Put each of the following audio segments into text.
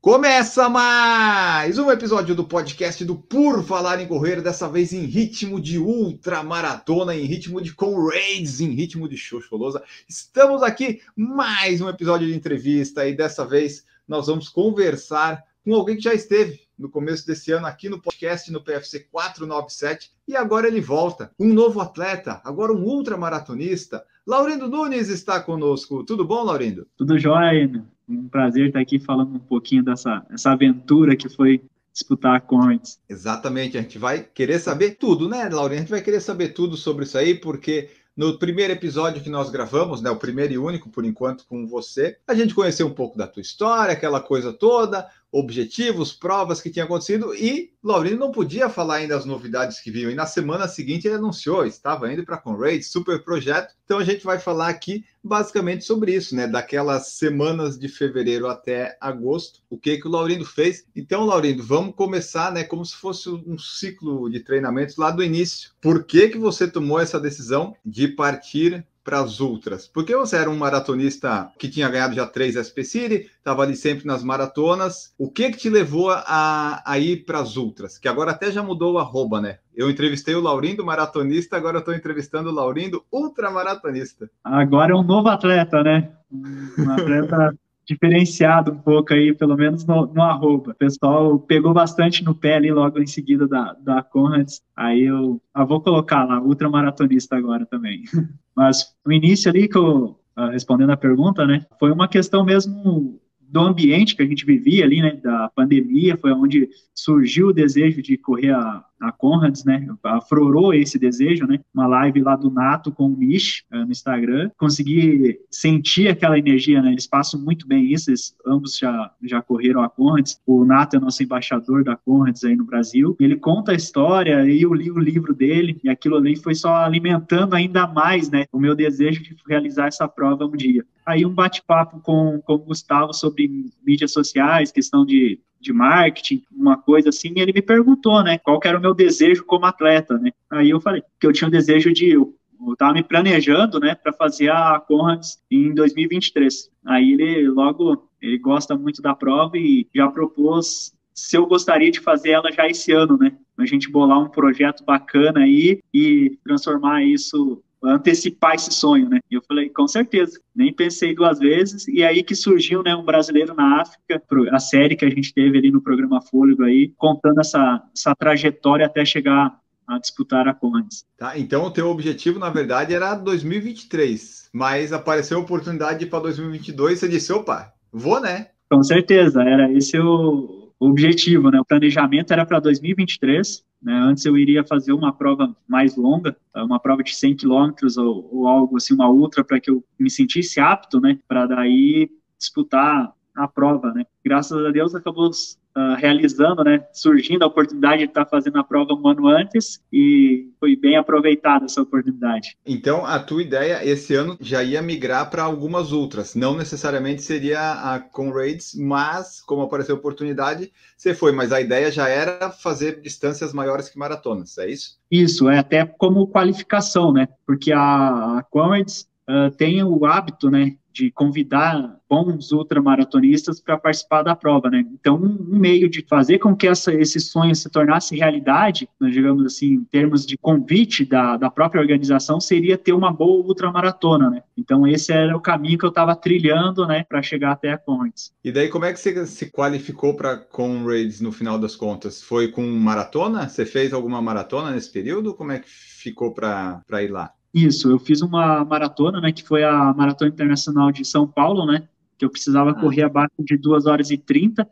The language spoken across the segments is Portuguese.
Começa mais um episódio do podcast do Por Falar em Correr, dessa vez em ritmo de ultramaratona, em ritmo de Conrads, em ritmo de Xoxolosa. Estamos aqui mais um episódio de entrevista e dessa vez nós vamos conversar com alguém que já esteve no começo desse ano aqui no podcast no PFC 497 e agora ele volta, um novo atleta, agora um ultramaratonista. Laurindo Nunes está conosco. Tudo bom, Laurindo? Tudo jóia, um prazer estar aqui falando um pouquinho dessa essa aventura que foi disputar a Conrads. Exatamente, a gente vai querer saber tudo, né, Laurindo? A gente vai querer saber tudo sobre isso aí, porque no primeiro episódio que nós gravamos, né, o primeiro e único por enquanto com você, a gente conheceu um pouco da tua história, aquela coisa toda, objetivos, provas que tinham acontecido e Laurindo não podia falar ainda as novidades que vinham. E na semana seguinte ele anunciou, estava indo para a Conraid, super projeto. Então a gente vai falar aqui basicamente sobre isso, né? Daquelas semanas de fevereiro até agosto, o que que o Laurindo fez. Então, Laurindo, vamos começar, né, como se fosse um ciclo de treinamentos lá do início. Por que que você tomou essa decisão de partir para as ultras? Porque você era um maratonista que tinha ganhado já três SP City, estava ali sempre nas maratonas. O que que te levou a, a ir para as ultras? Que agora até já mudou o arroba, né? Eu entrevistei o Laurindo maratonista, agora estou entrevistando o Laurindo ultramaratonista. Agora é um novo atleta, né? Um atleta diferenciado um pouco aí, pelo menos no, no arroba. O pessoal pegou bastante no pé ali logo em seguida da, da Conrads. Aí eu, eu vou colocar lá, ultramaratonista agora também. Mas o início ali que eu, ah, respondendo a pergunta, né, foi uma questão mesmo do ambiente que a gente vivia ali, né, da pandemia, foi onde surgiu o desejo de correr a, a Conrads, né, aflorou esse desejo, né, uma live lá do Nato com o Mish uh, no Instagram, consegui sentir aquela energia, né, eles passam muito bem isso, eles ambos já, já correram a Conrads, o Nato é nosso embaixador da Conrads aí no Brasil, ele conta a história e eu li o livro dele, e aquilo ali foi só alimentando ainda mais, né, o meu desejo de realizar essa prova um dia. Aí um bate-papo com, com o Gustavo sobre mídias sociais, questão de de marketing, uma coisa assim, e ele me perguntou, né, qual era o meu desejo como atleta, né? Aí eu falei que eu tinha o desejo de eu estava me planejando, né, para fazer a Conrads em 2023. Aí ele logo ele gosta muito da prova e já propôs se eu gostaria de fazer ela já esse ano, né? A gente bolar um projeto bacana aí e transformar isso antecipar esse sonho, né? E eu falei, com certeza, nem pensei duas vezes, e aí que surgiu, né, um brasileiro na África, a série que a gente teve ali no programa Fôlego aí, contando essa, essa trajetória até chegar a disputar a Condes. Tá, então o teu objetivo, na verdade, era 2023, mas apareceu a oportunidade para 2022, você disse, opa, vou, né? Com certeza, era esse o, o objetivo, né? O planejamento era para 2023, né? Antes eu iria fazer uma prova mais longa, uma prova de 100 quilômetros ou, ou, algo assim, uma outra, para que eu me sentisse apto, né? Para daí disputar a prova, né? Graças a Deus acabou uh, realizando, né? Surgindo a oportunidade de estar fazendo a prova um ano antes e foi bem aproveitada essa oportunidade. Então, a tua ideia esse ano já ia migrar para algumas outras, não necessariamente seria a Conrads, mas como apareceu a oportunidade, você foi, mas a ideia já era fazer distâncias maiores que maratonas, é isso? Isso, é até como qualificação, né? Porque a, a Conrads uh, tem o hábito, né, de convidar bons ultramaratonistas para participar da prova, né? Então, um meio de fazer com que essa, esse sonho se tornasse realidade, digamos assim, em termos de convite da, da própria organização, seria ter uma boa ultramaratona, né? Então, esse era o caminho que eu estava trilhando, né, para chegar até a Conrads. E daí, como é que você se qualificou para Conrads no final das contas? Foi com maratona? Você fez alguma maratona nesse período? Como é que ficou para ir lá? Isso, eu fiz uma maratona, né, que foi a Maratona Internacional de São Paulo, né, que eu precisava ah. correr abaixo de 2 horas e 30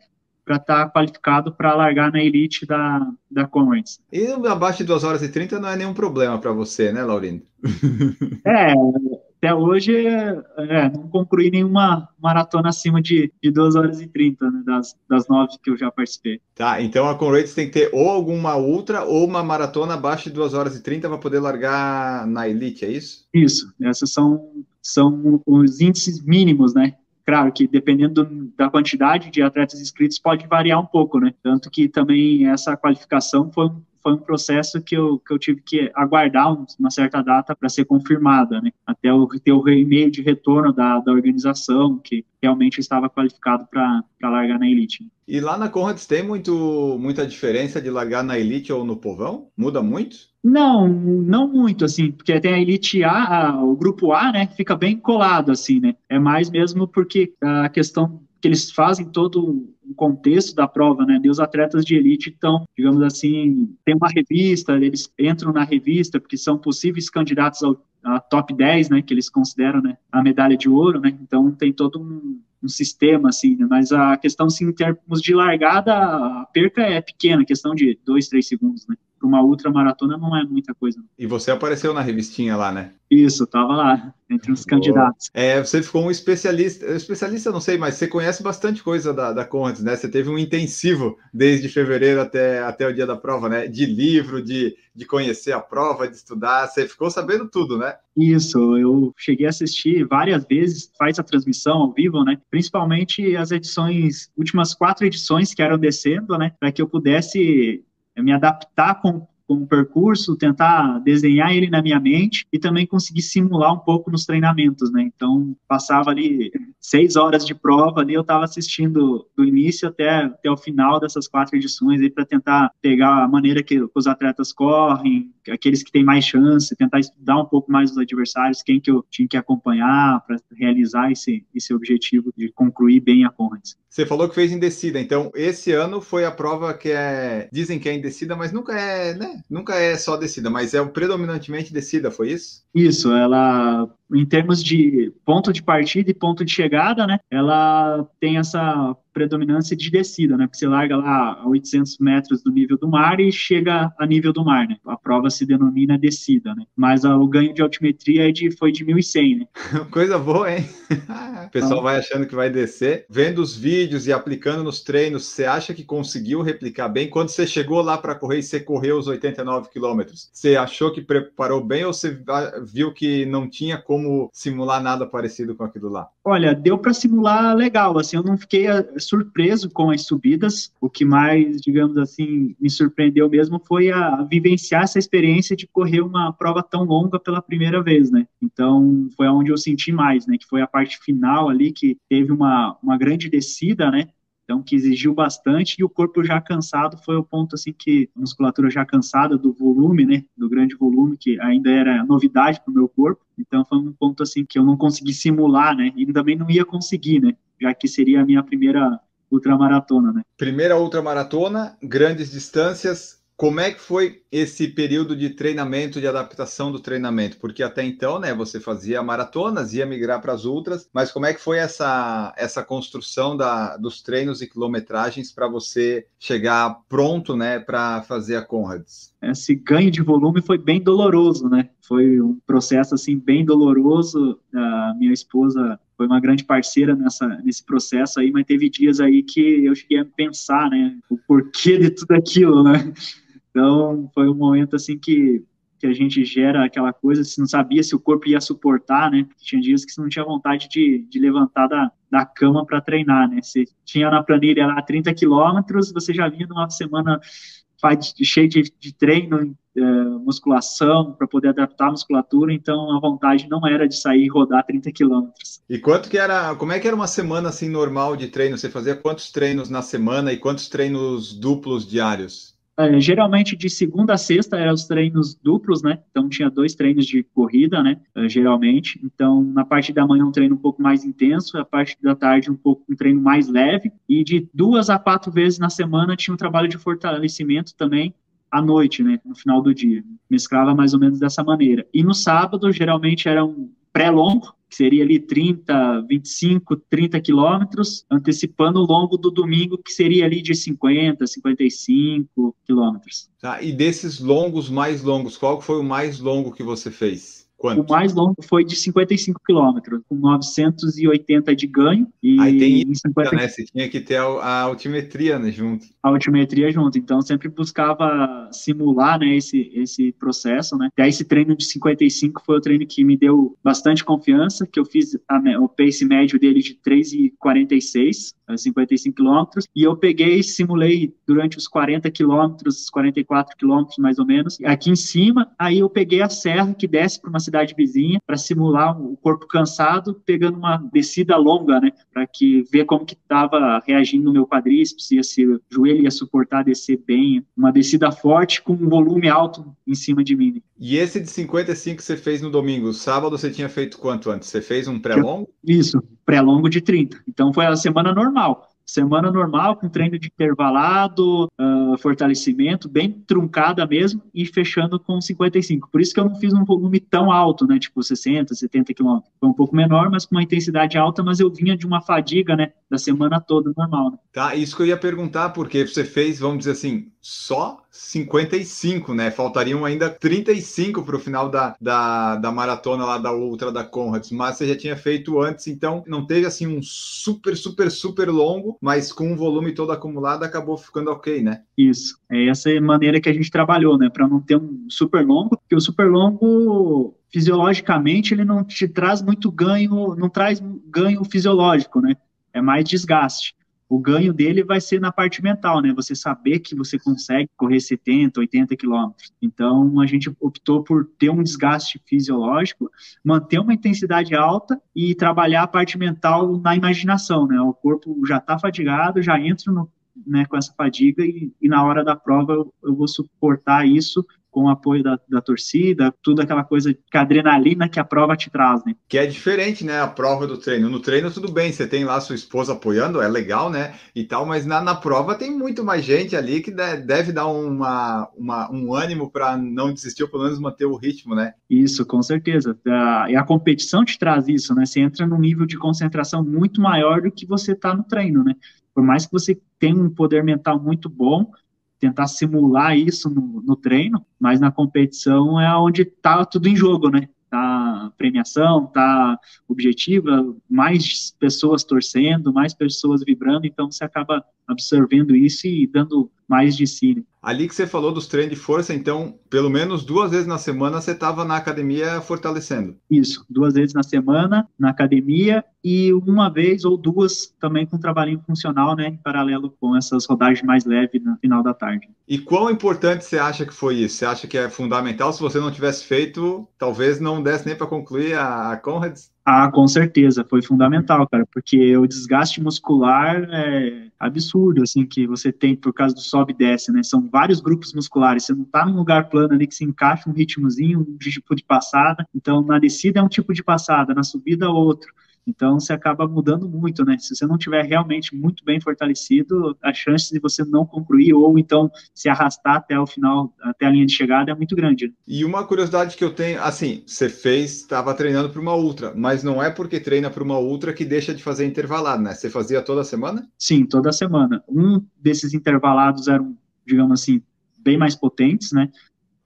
para estar tá qualificado para largar na elite da, da Conrads. E abaixo de 2 horas e 30 não é nenhum problema para você, né, Laurindo? é, até hoje é, não concluí nenhuma maratona acima de, de 2 horas e 30, né, das, das nove que eu já participei. Tá, então a Conrads tem que ter ou alguma ultra ou uma maratona abaixo de 2 horas e 30 para poder largar na Elite, é isso? Isso, essas são, são os índices mínimos, né? Claro que dependendo da quantidade de atletas inscritos pode variar um pouco, né? Tanto que também essa qualificação foi um foi um processo que eu, que eu tive que aguardar uma certa data para ser confirmada, né? Até eu ter o e-mail de retorno da, da organização, que realmente estava qualificado para largar na elite. E lá na Conrads tem muito, muita diferença de largar na elite ou no povão? Muda muito? Não, não muito, assim, porque tem a Elite A, a, o grupo A, né, fica bem colado, assim, né, é mais mesmo porque a questão que eles fazem todo contexto da prova, né? E os atletas de elite estão, digamos assim, tem uma revista, eles entram na revista porque são possíveis candidatos ao a top 10, né, que eles consideram, né, a medalha de ouro, né? Então tem todo um, um sistema assim, né? Mas a questão, assim, em termos de largada, a perca é pequena, questão de dois, três segundos, né? Para uma ultramaratona não é muita coisa. E você apareceu na revistinha lá, né? Isso, tava lá, entre os candidatos. É, você ficou um especialista, especialista não sei, mas você conhece bastante coisa da, da Conrads, né? Você teve um intensivo desde fevereiro até, até o dia da prova, né? De livro, de, de conhecer a prova, de estudar, você ficou sabendo tudo, né? Isso, eu cheguei a assistir várias vezes, faz a transmissão ao vivo, né? Principalmente as edições, últimas quatro edições que eram descendo, né? Para que eu pudesse é me adaptar com, com o percurso, tentar desenhar ele na minha mente e também conseguir simular um pouco nos treinamentos, né? Então, passava ali seis horas de prova ali, eu estava assistindo do início até, até o final dessas quatro edições aí para tentar pegar a maneira que os atletas correm, aqueles que têm mais chance, tentar estudar um pouco mais os adversários, quem que eu tinha que acompanhar para realizar esse, esse objetivo de concluir bem a Conrads. Você falou que fez em descida, então esse ano foi a prova que é. Dizem que é em descida, mas nunca é, né? Nunca é só descida, mas é predominantemente descida, foi isso? Isso, ela em termos de ponto de partida e ponto de chegada, né, ela tem essa predominância de descida, né, porque você larga lá a 800 metros do nível do mar e chega a nível do mar, né, a prova se denomina descida, né, mas a, o ganho de altimetria é de, foi de 1.100, né. Coisa boa, hein? o pessoal vai achando que vai descer, vendo os vídeos e aplicando nos treinos, você acha que conseguiu replicar bem? Quando você chegou lá para correr e você correu os 89 quilômetros, você achou que preparou bem ou você viu que não tinha como simular nada parecido com aquilo lá? Olha, deu para simular legal, assim, eu não fiquei surpreso com as subidas, o que mais, digamos assim, me surpreendeu mesmo foi a vivenciar essa experiência de correr uma prova tão longa pela primeira vez, né? Então, foi onde eu senti mais, né, que foi a parte final ali, que teve uma, uma grande descida, né, então que exigiu bastante e o corpo já cansado foi o ponto assim que a musculatura já cansada do volume, né, do grande volume que ainda era novidade para o meu corpo, então foi um ponto assim que eu não consegui simular, né, e também não ia conseguir, né, já que seria a minha primeira ultramaratona, né. Primeira ultramaratona, grandes distâncias, como é que foi esse período de treinamento, de adaptação do treinamento? Porque até então, né, você fazia maratonas, ia migrar para as ultras, mas como é que foi essa, essa construção da, dos treinos e quilometragens para você chegar pronto, né, para fazer a Conrads? Esse ganho de volume foi bem doloroso, né? Foi um processo assim bem doloroso. A minha esposa foi uma grande parceira nessa, nesse processo aí, mas teve dias aí que eu cheguei a pensar, né, o porquê de tudo aquilo, né? Então, foi um momento assim que, que a gente gera aquela coisa, se não sabia se o corpo ia suportar, né? Tinha dias que você não tinha vontade de, de levantar da, da cama para treinar, né? Você tinha na planilha lá 30 quilômetros, você já vinha numa semana cheia de, de treino, é, musculação, para poder adaptar a musculatura, então a vontade não era de sair e rodar 30 quilômetros. E quanto que era, como é que era uma semana assim normal de treino? Você fazia quantos treinos na semana e quantos treinos duplos diários? É, geralmente de segunda a sexta eram os treinos duplos, né? Então tinha dois treinos de corrida, né? É, geralmente. Então na parte da manhã um treino um pouco mais intenso, a parte da tarde um pouco um treino mais leve e de duas a quatro vezes na semana tinha um trabalho de fortalecimento também à noite, né? No final do dia. Mesclava mais ou menos dessa maneira. E no sábado geralmente era um pré-longo, que seria ali 30, 25, 30 quilômetros, antecipando o longo do domingo, que seria ali de 50, 55 quilômetros. Tá, e desses longos mais longos, qual foi o mais longo que você fez? Quanto? O mais longo foi de 55 quilômetros, com 980 de ganho. E Aí tem em isso, 50 né? Você tinha que ter a, a altimetria né, junto. a altimetria junto. Então, sempre buscava simular né, esse, esse processo. Né? E aí, esse treino de 55 foi o treino que me deu bastante confiança, que eu fiz a o pace médio dele de 3,46, eh, 55 quilômetros, e eu peguei e simulei durante os 40 quilômetros, 44 quilômetros mais ou menos, aqui em cima, aí eu peguei a serra que desce para uma cidade vizinha para simular o corpo cansado, pegando uma descida longa, né, para que ver como que estava reagindo o meu quadríceps, se esse joelho ia suportar descer bem, uma descida forte com um volume alto em cima de mim. E esse de 55 que você fez no domingo, sábado você tinha feito quanto antes? Você fez um pré-longo? Isso, pré-longo de 30. Então foi a semana normal. Semana normal, com treino de intervalado, ah, fortalecimento, bem truncada mesmo, e fechando com 55. Por isso que eu não fiz um volume tão alto, né? Tipo 60, 70 quilômetros. Foi um pouco menor, mas com uma intensidade alta, mas eu vinha de uma fadiga, né? Da semana toda normal. Né? Tá, isso que eu ia perguntar, porque você fez, vamos dizer assim, só 55, né? Faltariam ainda 35 para o final da, da, da maratona lá da Ultra da Conrads, mas você já tinha feito antes, então não teve assim um super, super, super longo, mas com um volume todo acumulado acabou ficando ok, né? Isso. É essa maneira que a gente trabalhou, né? Para não ter um super longo, porque o super longo fisiologicamente ele não te traz muito ganho, não traz ganho fisiológico, né? É mais desgaste. O ganho dele vai ser na parte mental, né? Você saber que você consegue correr 70, 80 quilômetros. Então, a gente optou por ter um desgaste fisiológico, manter uma intensidade alta e trabalhar a parte mental na imaginação, né? O corpo já está fadigado, já entra no, né, com essa fadiga e, e na hora da prova eu, eu vou suportar isso com o apoio da, da torcida, tudo aquela coisa que a adrenalina que a prova te traz, né? Que é diferente, né? A prova do treino. No treino, tudo bem, você tem lá sua esposa apoiando, é legal, né? E tal, mas na, na prova tem muito mais gente ali que de- deve dar uma, uma- um ânimo para não desistir, ou pelo menos manter o ritmo, né? Isso, com certeza. A- E a competição te traz isso, né? Você entra num nível de concentração muito maior do que você está no treino, né? Por mais que você tenha um poder mental muito bom, tentar simular isso no, no treino, mas na competição é onde tá tudo em jogo, né? Tá premiação, tá objetiva, mais pessoas torcendo, mais pessoas vibrando, então você acaba absorvendo isso e dando mais de si. né? Ali que você falou dos treinos de força, então, pelo menos duas vezes na semana você estava na academia fortalecendo. Isso, duas vezes na semana na academia e uma vez ou duas também com trabalhinho funcional, né, em paralelo com essas rodagens mais leves no final da tarde. E quão importante você acha que foi isso? Você acha que é fundamental? Se você não tivesse feito, talvez não desse nem para concluir a, a Conrads? Ah, com certeza, foi fundamental, cara, porque o desgaste muscular é absurdo, assim, que você tem por causa do sobe e desce, né? São vários grupos musculares, você não tá num lugar plano ali que se encaixa um ritmozinho, um tipo de passada, então na descida é um tipo de passada, na subida outro. Então você acaba mudando muito, né? Se você não tiver realmente muito bem fortalecido, a chance de você não concluir ou então se arrastar até o final, até a linha de chegada é muito grande. né? E uma curiosidade que eu tenho, assim, você fez, estava treinando para uma ultra, mas não é porque treina para uma ultra que deixa de fazer intervalado, né? Você fazia toda semana? Sim, toda semana. Um desses intervalados eram, digamos assim, bem mais potentes, né?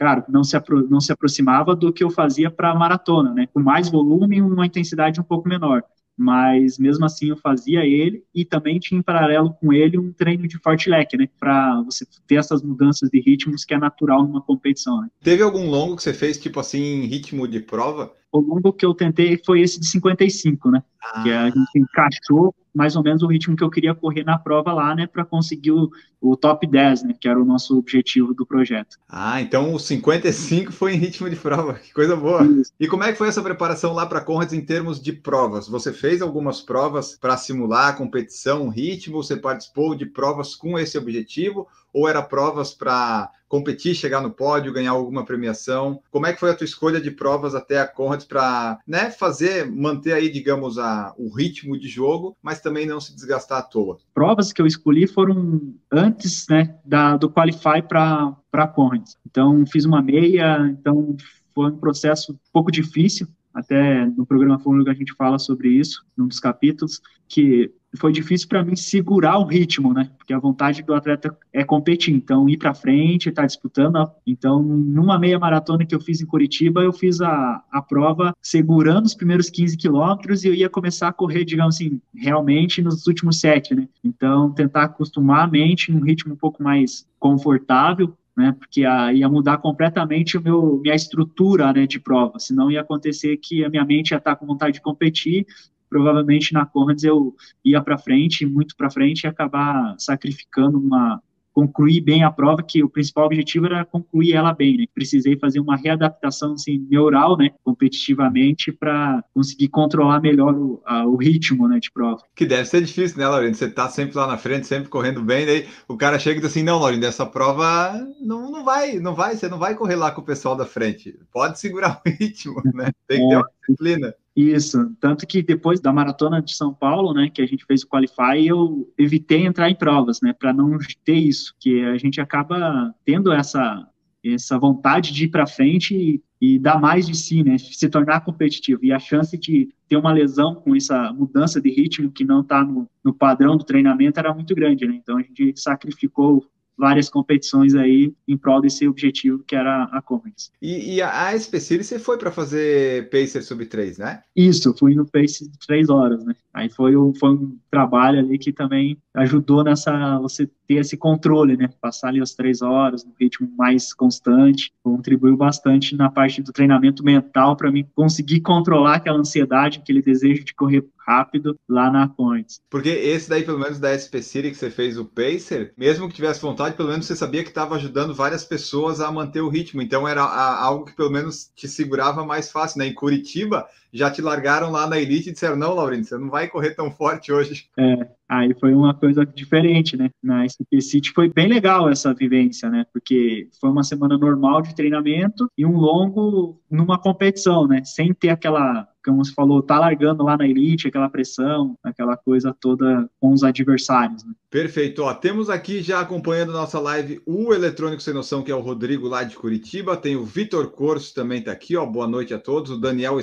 Claro, não se, apro não se aproximava do que eu fazia para maratona, né? Com mais volume e uma intensidade um pouco menor. Mas mesmo assim eu fazia ele e também tinha em paralelo com ele um treino de forte leque, né? Para você ter essas mudanças de ritmos que é natural numa competição. Né? Teve algum longo que você fez, tipo assim, ritmo de prova? O longo que eu tentei foi esse de 55, né? Que a gente encaixou mais ou menos o ritmo que eu queria correr na prova lá, né? Para conseguir o, o top 10, né? Que era o nosso objetivo do projeto. Ah, então o 55 foi em ritmo de prova, que coisa boa. Isso. E como é que foi essa preparação lá para Conrads em termos de provas? Você fez algumas provas para simular a competição, o ritmo? Você participou de provas com esse objetivo? Ou era provas para competir, chegar no pódio, ganhar alguma premiação? Como é que foi a tua escolha de provas até a Conrads para né, fazer, manter aí, digamos, a, o ritmo de jogo, mas também não se desgastar à toa? Provas que eu escolhi foram antes, né? Da, do Qualify para para Conrads. Então fiz uma meia, então foi um processo um pouco difícil. Até no programa Fórmula a gente fala sobre isso, num dos capítulos, que foi difícil para mim segurar o ritmo, né? Porque a vontade do atleta é competir, então ir para frente, estar tá disputando. Então, numa meia maratona que eu fiz em Curitiba, eu fiz a, a prova segurando os primeiros 15 quilômetros e eu ia começar a correr, digamos assim, realmente nos últimos sete, né? Então, tentar acostumar a mente num ritmo um pouco mais confortável, né? Porque a, ia mudar completamente o meu minha estrutura, né, de prova. Senão ia acontecer que a minha mente ia estar com vontade de competir provavelmente na Conrads eu ia para frente, muito para frente, e acabar sacrificando uma, concluir bem a prova, que o principal objetivo era concluir ela bem, né? Precisei fazer uma readaptação assim, neural, né, competitivamente, para conseguir controlar melhor o, a, o, ritmo, né, de prova. Que deve ser difícil, né, Laurindo? Você tá sempre lá na frente, sempre correndo bem, daí o cara chega e diz assim, não, Laurindo, essa prova não, não vai, não vai, você não vai correr lá com o pessoal da frente. Pode segurar o ritmo, né? Tem que ter é. uma disciplina. Isso, tanto que depois da maratona de São Paulo, né, que a gente fez o qualify, eu evitei entrar em provas, né, para não ter isso, que a gente acaba tendo essa essa vontade de ir para frente e, e, dar mais de si, né, se tornar competitivo. E a chance de ter uma lesão com essa mudança de ritmo que não está no, no, padrão do treinamento era muito grande, né? Então a gente sacrificou várias competições aí em prol desse objetivo que era a Comets. E, e a Series você foi para fazer Pacer sub 3, né? Isso, fui no Pacer de 3 horas, né? Aí foi um, foi um trabalho ali que também ajudou nessa, você ter esse controle, né? Passar ali as 3 horas, no ritmo mais constante, contribuiu bastante na parte do treinamento mental para mim conseguir controlar aquela ansiedade, aquele desejo de correr rápido lá na Points. Porque esse daí, pelo menos da SP City que você fez o Pacer, mesmo que tivesse vontade, pelo menos você sabia que estava ajudando várias pessoas a manter o ritmo. Então era algo que pelo menos te segurava mais fácil, né? Em Curitiba já te largaram lá na elite e disseram: não, Laurindo, você não vai correr tão forte hoje. É, aí foi uma coisa diferente, né? Na SP City foi bem legal essa vivência, né? Porque foi uma semana normal de treinamento e um longo numa competição, né? Sem ter aquela como você falou, tá largando lá na elite, aquela pressão, aquela coisa toda com os adversários. Né? Perfeito. Ó, temos aqui já acompanhando nossa live o Eletrônico Sem Noção, que é o Rodrigo lá de Curitiba. Tem o Vitor Corso também tá aqui, ó. Boa noite a todos. O Daniel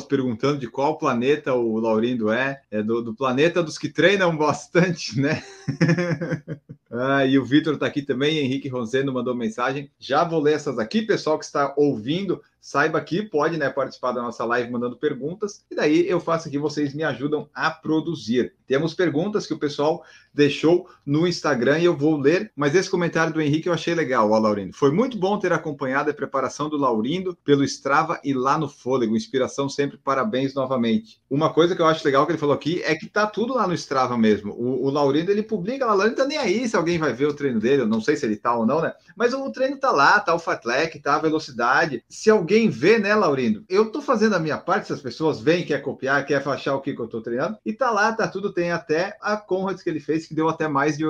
Estrazulas perguntando de qual planeta o Laurindo é. É do, do planeta dos que treinam bastante, né? Ah, e o Vitor está aqui também, Henrique Roseno mandou mensagem. Já vou ler essas aqui, pessoal que está ouvindo, saiba que pode né, participar da nossa live mandando perguntas, e daí eu faço aqui, vocês me ajudam a produzir. Temos perguntas que o pessoal deixou no Instagram e eu vou ler, mas esse comentário do Henrique eu achei legal, ó, Laurindo. Foi muito bom ter acompanhado a preparação do Laurindo pelo Strava e lá no Fôlego. Inspiração sempre, parabéns novamente. Uma coisa que eu acho legal que ele falou aqui é que tá tudo lá no Strava mesmo. O, o Laurindo ele publica lá, Laurindo tá nem aí se alguém vai ver o treino dele, eu não sei se ele tá ou não, né? Mas o treino tá lá, tá o Fatlec, tá a velocidade. Se alguém vê, né, Laurindo? Eu tô fazendo a minha parte, se as pessoas veem, quer copiar, quer achar o que, que eu tô treinando, e tá lá, tá tudo, tem até a Conrads que ele fez, que deu até mais de,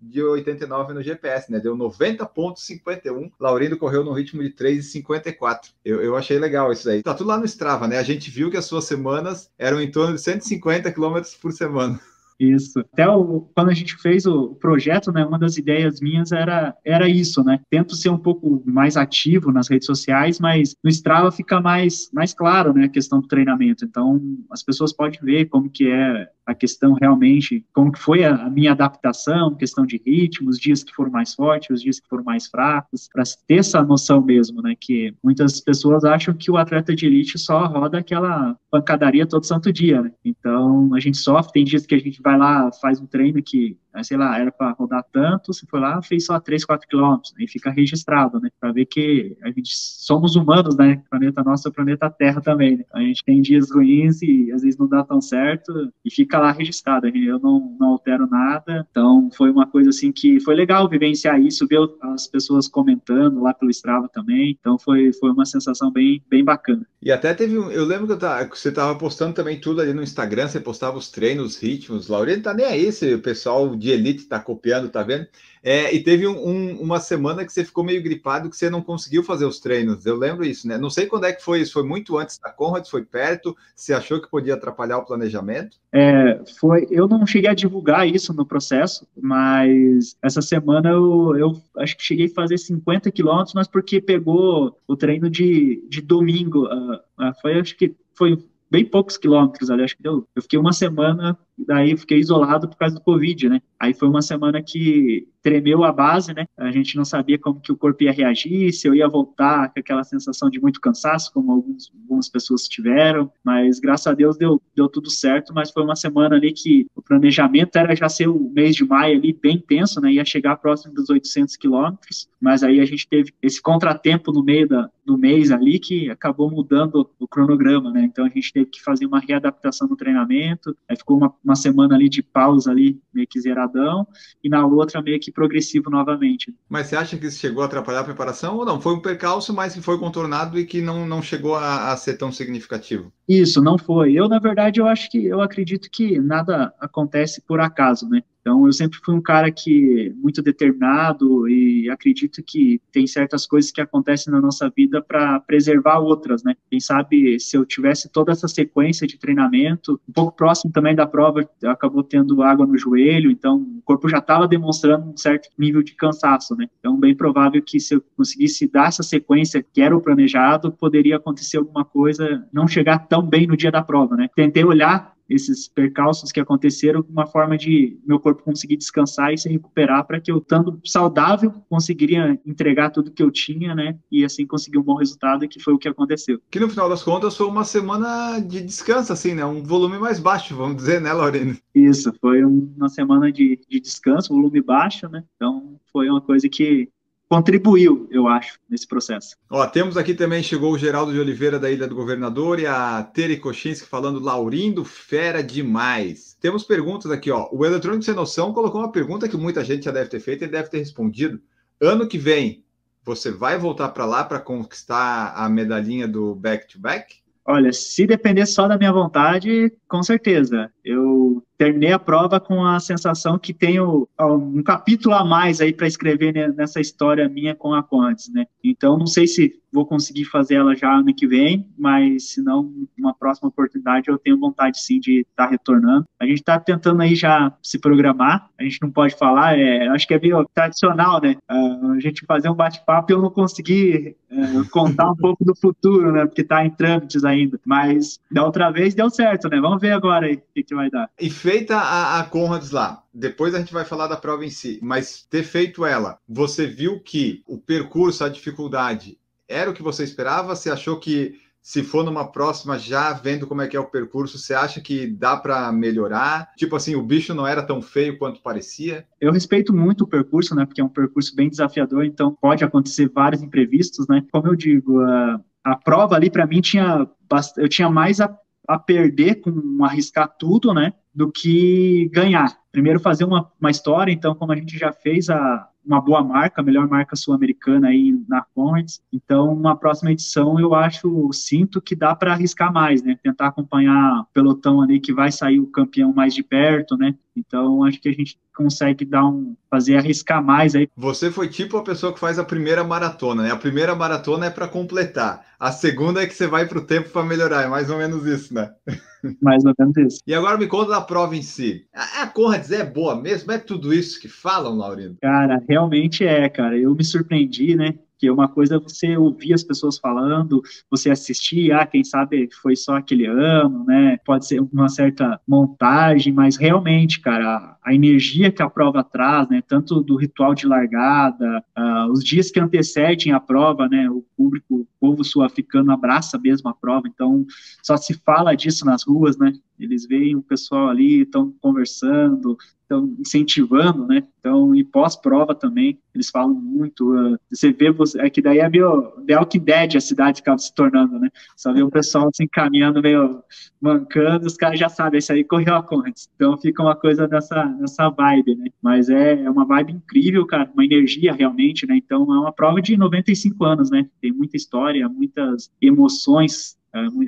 de 89 no GPS, né? Deu 90,51. Laurindo correu no ritmo de 3,54. Eu, eu achei legal isso aí. Tá tudo lá no Strava, né? A gente viu que as suas semanas eram em torno de 150 km por semana. Isso. Até o, quando a gente fez o projeto, né, uma das ideias minhas era, era isso, né? Tento ser um pouco mais ativo nas redes sociais, mas no Strava fica mais, mais claro, né, a questão do treinamento. Então, as pessoas podem ver como que é a questão realmente, como que foi a, minha adaptação, questão de ritmo, os dias que foram mais fortes, os dias que foram mais fracos, para ter essa noção mesmo, né, que muitas pessoas acham que o atleta de elite só roda aquela pancadaria todo santo dia, né? Então, a gente sofre, tem dias que a gente vai lá, faz um treino que sei lá, era para rodar tanto, você foi lá, fez só 3, 4 quilômetros, aí fica registrado, né, para ver que a gente somos humanos, né, planeta nosso é planeta Terra também, né, a gente tem dias ruins e às vezes não dá tão certo e fica lá registrado, eu não, não altero nada, então foi uma coisa assim que foi legal vivenciar isso, ver as pessoas comentando lá pelo Strava também, então foi, foi uma sensação bem, bem bacana. E até teve eu lembro que, eu tava, você estava postando também tudo ali no Instagram, você postava os treinos, os ritmos, Lauriano tá nem aí se o pessoal de elite está copiando, tá vendo? É, e teve um, um, uma semana que você ficou meio gripado, que você não conseguiu fazer os treinos. Eu lembro isso, né? Não sei quando é que foi isso. Foi muito antes da Conrad, foi perto. Você achou que podia atrapalhar o planejamento? É, foi. Eu não cheguei a divulgar isso no processo, mas essa semana eu, eu acho que cheguei a fazer 50 quilômetros, mas porque pegou o treino de, de domingo. Uh, uh, foi, acho que foi bem poucos quilômetros ali, acho que deu. Eu fiquei uma semana daí fiquei isolado por causa do Covid, né? Aí foi uma semana que tremeu a base, né? A gente não sabia como que o corpo ia reagir, se eu ia voltar com aquela sensação de muito cansaço, como alguns, algumas pessoas tiveram, mas graças a Deus deu, deu tudo certo, mas foi uma semana ali que o planejamento era já ser o mês de maio ali bem tenso, né? Ia chegar próximo dos 800 quilômetros, mas aí a gente teve esse contratempo no meio da, do mês ali que acabou mudando o cronograma, né? Então a gente teve que fazer uma readaptação no treinamento, aí ficou uma, uma semana ali de pausa ali, meio que zeradão, e na outra meio que progressivo novamente. Mas você acha que isso chegou a atrapalhar a preparação ou não? Foi um percalço, mas que foi contornado e que não, não chegou a, a ser tão significativo? Isso, não foi. Eu, na verdade, eu acho que eu acredito que nada acontece por acaso, né? Então, eu sempre fui um cara que muito determinado e acredito que tem certas coisas que acontecem na nossa vida para preservar outras, né? Quem sabe se eu tivesse toda essa sequência de treinamento, um pouco próximo também da prova, acabou tendo água no joelho, então o corpo já estava demonstrando um certo nível de cansaço, né? Então, bem provável que se eu conseguisse dar essa sequência que era o planejado, poderia acontecer alguma coisa, não chegar tão bem no dia da prova, né? Tentei olhar esses percalços que aconteceram, uma forma de meu corpo conseguir descansar e se recuperar para que eu, estando saudável, conseguiria entregar tudo que eu tinha, né? E assim conseguir um bom resultado, que foi o que aconteceu. Que no final das contas foi uma semana de descanso, assim, né? Um volume mais baixo, vamos dizer, né, Lorena? Isso, foi uma semana de, de descanso, volume baixo, né? Então foi uma coisa que contribuiu, eu acho, nesse processo. Ó, temos aqui também, chegou o Geraldo de Oliveira da Ilha do Governador e a Tere Kochinski falando Laurindo, fera demais. Temos perguntas aqui, ó. O Eletrônico Sem Noção colocou uma pergunta que muita gente já deve ter feito e deve ter respondido. Ano que vem, você vai voltar para lá para conquistar a medalhinha do back-to-back? -back? Olha, se depender só da minha vontade, com certeza. Eu terminei a prova com a sensação que tenho um capítulo a mais aí para escrever nessa história minha com a Contes, né? Então, não sei se vou conseguir fazer ela já ano que vem, mas se não, uma próxima oportunidade eu tenho vontade sim de estar tá retornando. A gente está tentando aí já se programar, a gente não pode falar, é, acho que é meio tradicional, né? Uh, a gente fazer um bate-papo e eu não conseguir uh, contar um pouco do futuro, né? Porque está em trâmites ainda, mas da outra vez deu certo, né? Vamos ver agora aí o que, que vai dar. E feita a, a Conrads lá, depois a gente vai falar da prova em si, mas ter feito ela, você viu que o percurso, a dificuldade, era o que você esperava? Você achou que se for numa próxima, já vendo como é que é o percurso, você acha que dá para melhorar? Tipo assim, o bicho não era tão feio quanto parecia? Eu respeito muito o percurso, né? Porque é um percurso bem desafiador, então pode acontecer vários imprevistos, né? Como eu digo, a, a prova ali para mim tinha eu tinha mais a, a perder com arriscar tudo, né? do que ganhar. Primeiro fazer uma, uma história, então como a gente já fez a, uma boa marca, a melhor marca sul-americana aí na Conrads. Então, uma próxima edição eu acho, sinto que dá para arriscar mais, né? Tentar acompanhar o pelotão ali que vai sair o campeão mais de perto, né? Então, acho que a gente consegue dar um fazer arriscar mais aí. Você foi tipo a pessoa que faz a primeira maratona, né? A primeira maratona é para completar. A segunda é que você vai para o tempo para melhorar, é mais ou menos isso, né? Mais ou menos isso. E agora me conta da prova em si. A, a Conrads é boa mesmo? É tudo isso que falam, Laurindo? Cara, realmente é, cara. Eu me surpreendi, né? Que uma coisa é você ouvir as pessoas falando, você assistir, ah, quem sabe foi só aquele ano, né? Pode ser uma certa montagem, mas realmente, cara, a energia que a prova traz, né? Tanto do ritual de largada, uh, os dias que antecedem a prova, né? O público, o povo sul-africano abraça mesmo a prova, então só se fala disso nas ruas, né? Eles veem o pessoal ali, estão conversando, estão incentivando, né? Então, e pós-prova também, eles falam muito. Uh, você vê, você, é que daí é meio The Walking Dead a cidade acaba se tornando, né? Só vê o pessoal assim caminhando meio mancando, os caras já sabem, isso aí correu a contas. Então fica uma coisa nessa, nessa vibe, né? Mas é, é uma vibe incrível, cara, uma energia realmente, né? Então é uma prova de 95 anos, né? Tem muita história, muitas emoções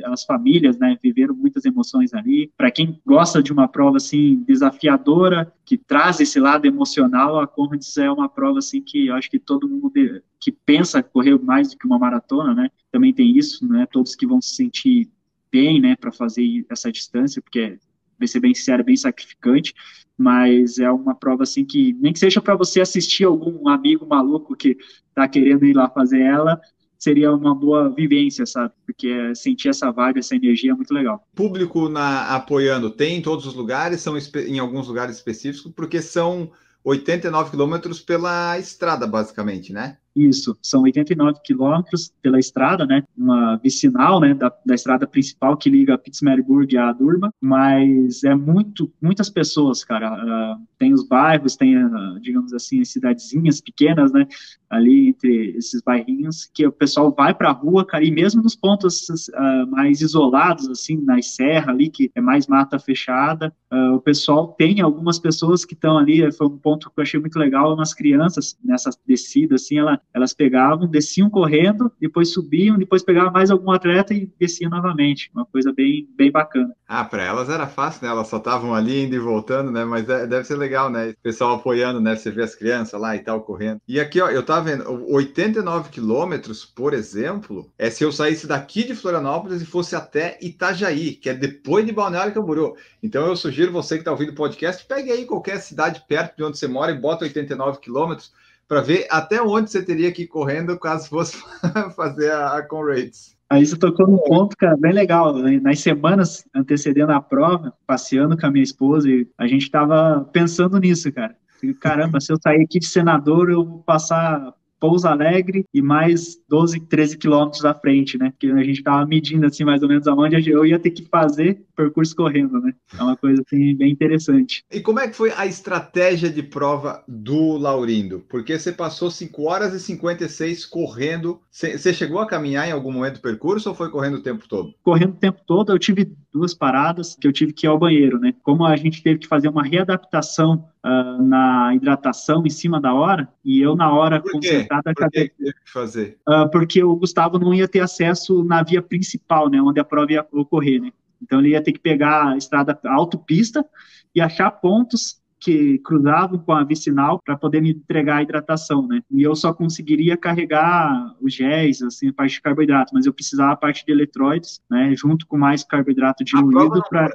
as famílias, né, viveram muitas emoções ali. Para quem gosta de uma prova assim desafiadora, que traz esse lado emocional, a Conrads é uma prova assim que eu acho que todo mundo que pensa correr mais do que uma maratona, né, também tem isso, né, todos que vão se sentir bem, né, para fazer essa distância, porque vai ser bem sincero, bem sacrificante, mas é uma prova assim que nem que seja para você assistir algum amigo maluco que está querendo ir lá fazer ela, seria uma boa vivência, sabe? Que é sentir essa vibe, essa energia é muito legal. Público na, apoiando tem em todos os lugares, são em alguns lugares específicos, porque são 89 quilômetros pela estrada, basicamente, né? Isso, são 89 quilômetros pela estrada, né? Uma vicinal, né? Da, da estrada principal que liga Pittsburgh a Durban, mas é muito, muitas pessoas, cara. Uh, tem os bairros, tem, uh, digamos assim, as cidadezinhas pequenas, né? Ali entre esses bairrinhos, que o pessoal vai para a rua, cara, e mesmo nos pontos uh, mais isolados, assim, nas serras ali, que é mais mata fechada, o pessoal tem algumas pessoas que estão ali, foi um ponto que eu achei muito legal, umas crianças nessa descida, assim, ela elas pegavam, desciam correndo, depois subiam, depois pegavam mais algum atleta e desciam novamente. Uma coisa bem, bem bacana. Ah, para elas era fácil, né? Elas só estavam ali indo e voltando, né? Mas é, deve ser legal, né? O pessoal apoiando, né? Você vê as crianças lá e tal correndo. E aqui, ó, eu tava vendo, 89 quilômetros, por exemplo, é se eu saísse daqui de Florianópolis e fosse até Itajaí, que é depois de Balneário Camboriú. Então eu sugiro você que está ouvindo o podcast, pegue aí qualquer cidade perto de onde você mora e bota 89 quilômetros para ver até onde você teria que ir correndo caso fosse fazer a, a Conrads. Aí você tocou num ponto, cara, bem legal. Né? Nas semanas antecedendo a prova, passeando com a minha esposa, a gente estava pensando nisso, cara. Caramba, se eu sair aqui de senador, eu vou passar Pouso Alegre e mais 12, 13 quilômetros à frente, né? Porque a gente estava medindo assim mais ou menos aonde eu ia ter que fazer percurso correndo, né? É uma coisa assim bem interessante. E como é que foi a estratégia de prova do Laurindo? Porque você passou 5 horas e 56 correndo. Você chegou a caminhar em algum momento do percurso ou foi correndo o tempo todo? Correndo o tempo todo, eu tive duas paradas que eu tive que ir ao banheiro, né? Como a gente teve que fazer uma readaptação uh, na hidratação em cima da hora, e eu na hora Por concentrada... Por que teve que fazer? Uh, porque o Gustavo não ia ter acesso na via principal, né? Onde a prova ia ocorrer, né? Então ele ia ter que pegar a estrada autopista e achar pontos que cruzavam com a vicinal para poder me entregar a hidratação, né? E eu só conseguiria carregar os géis, assim, a parte de carboidrato, mas eu precisava a parte de eletróides, né? Junto com mais carboidrato diluído para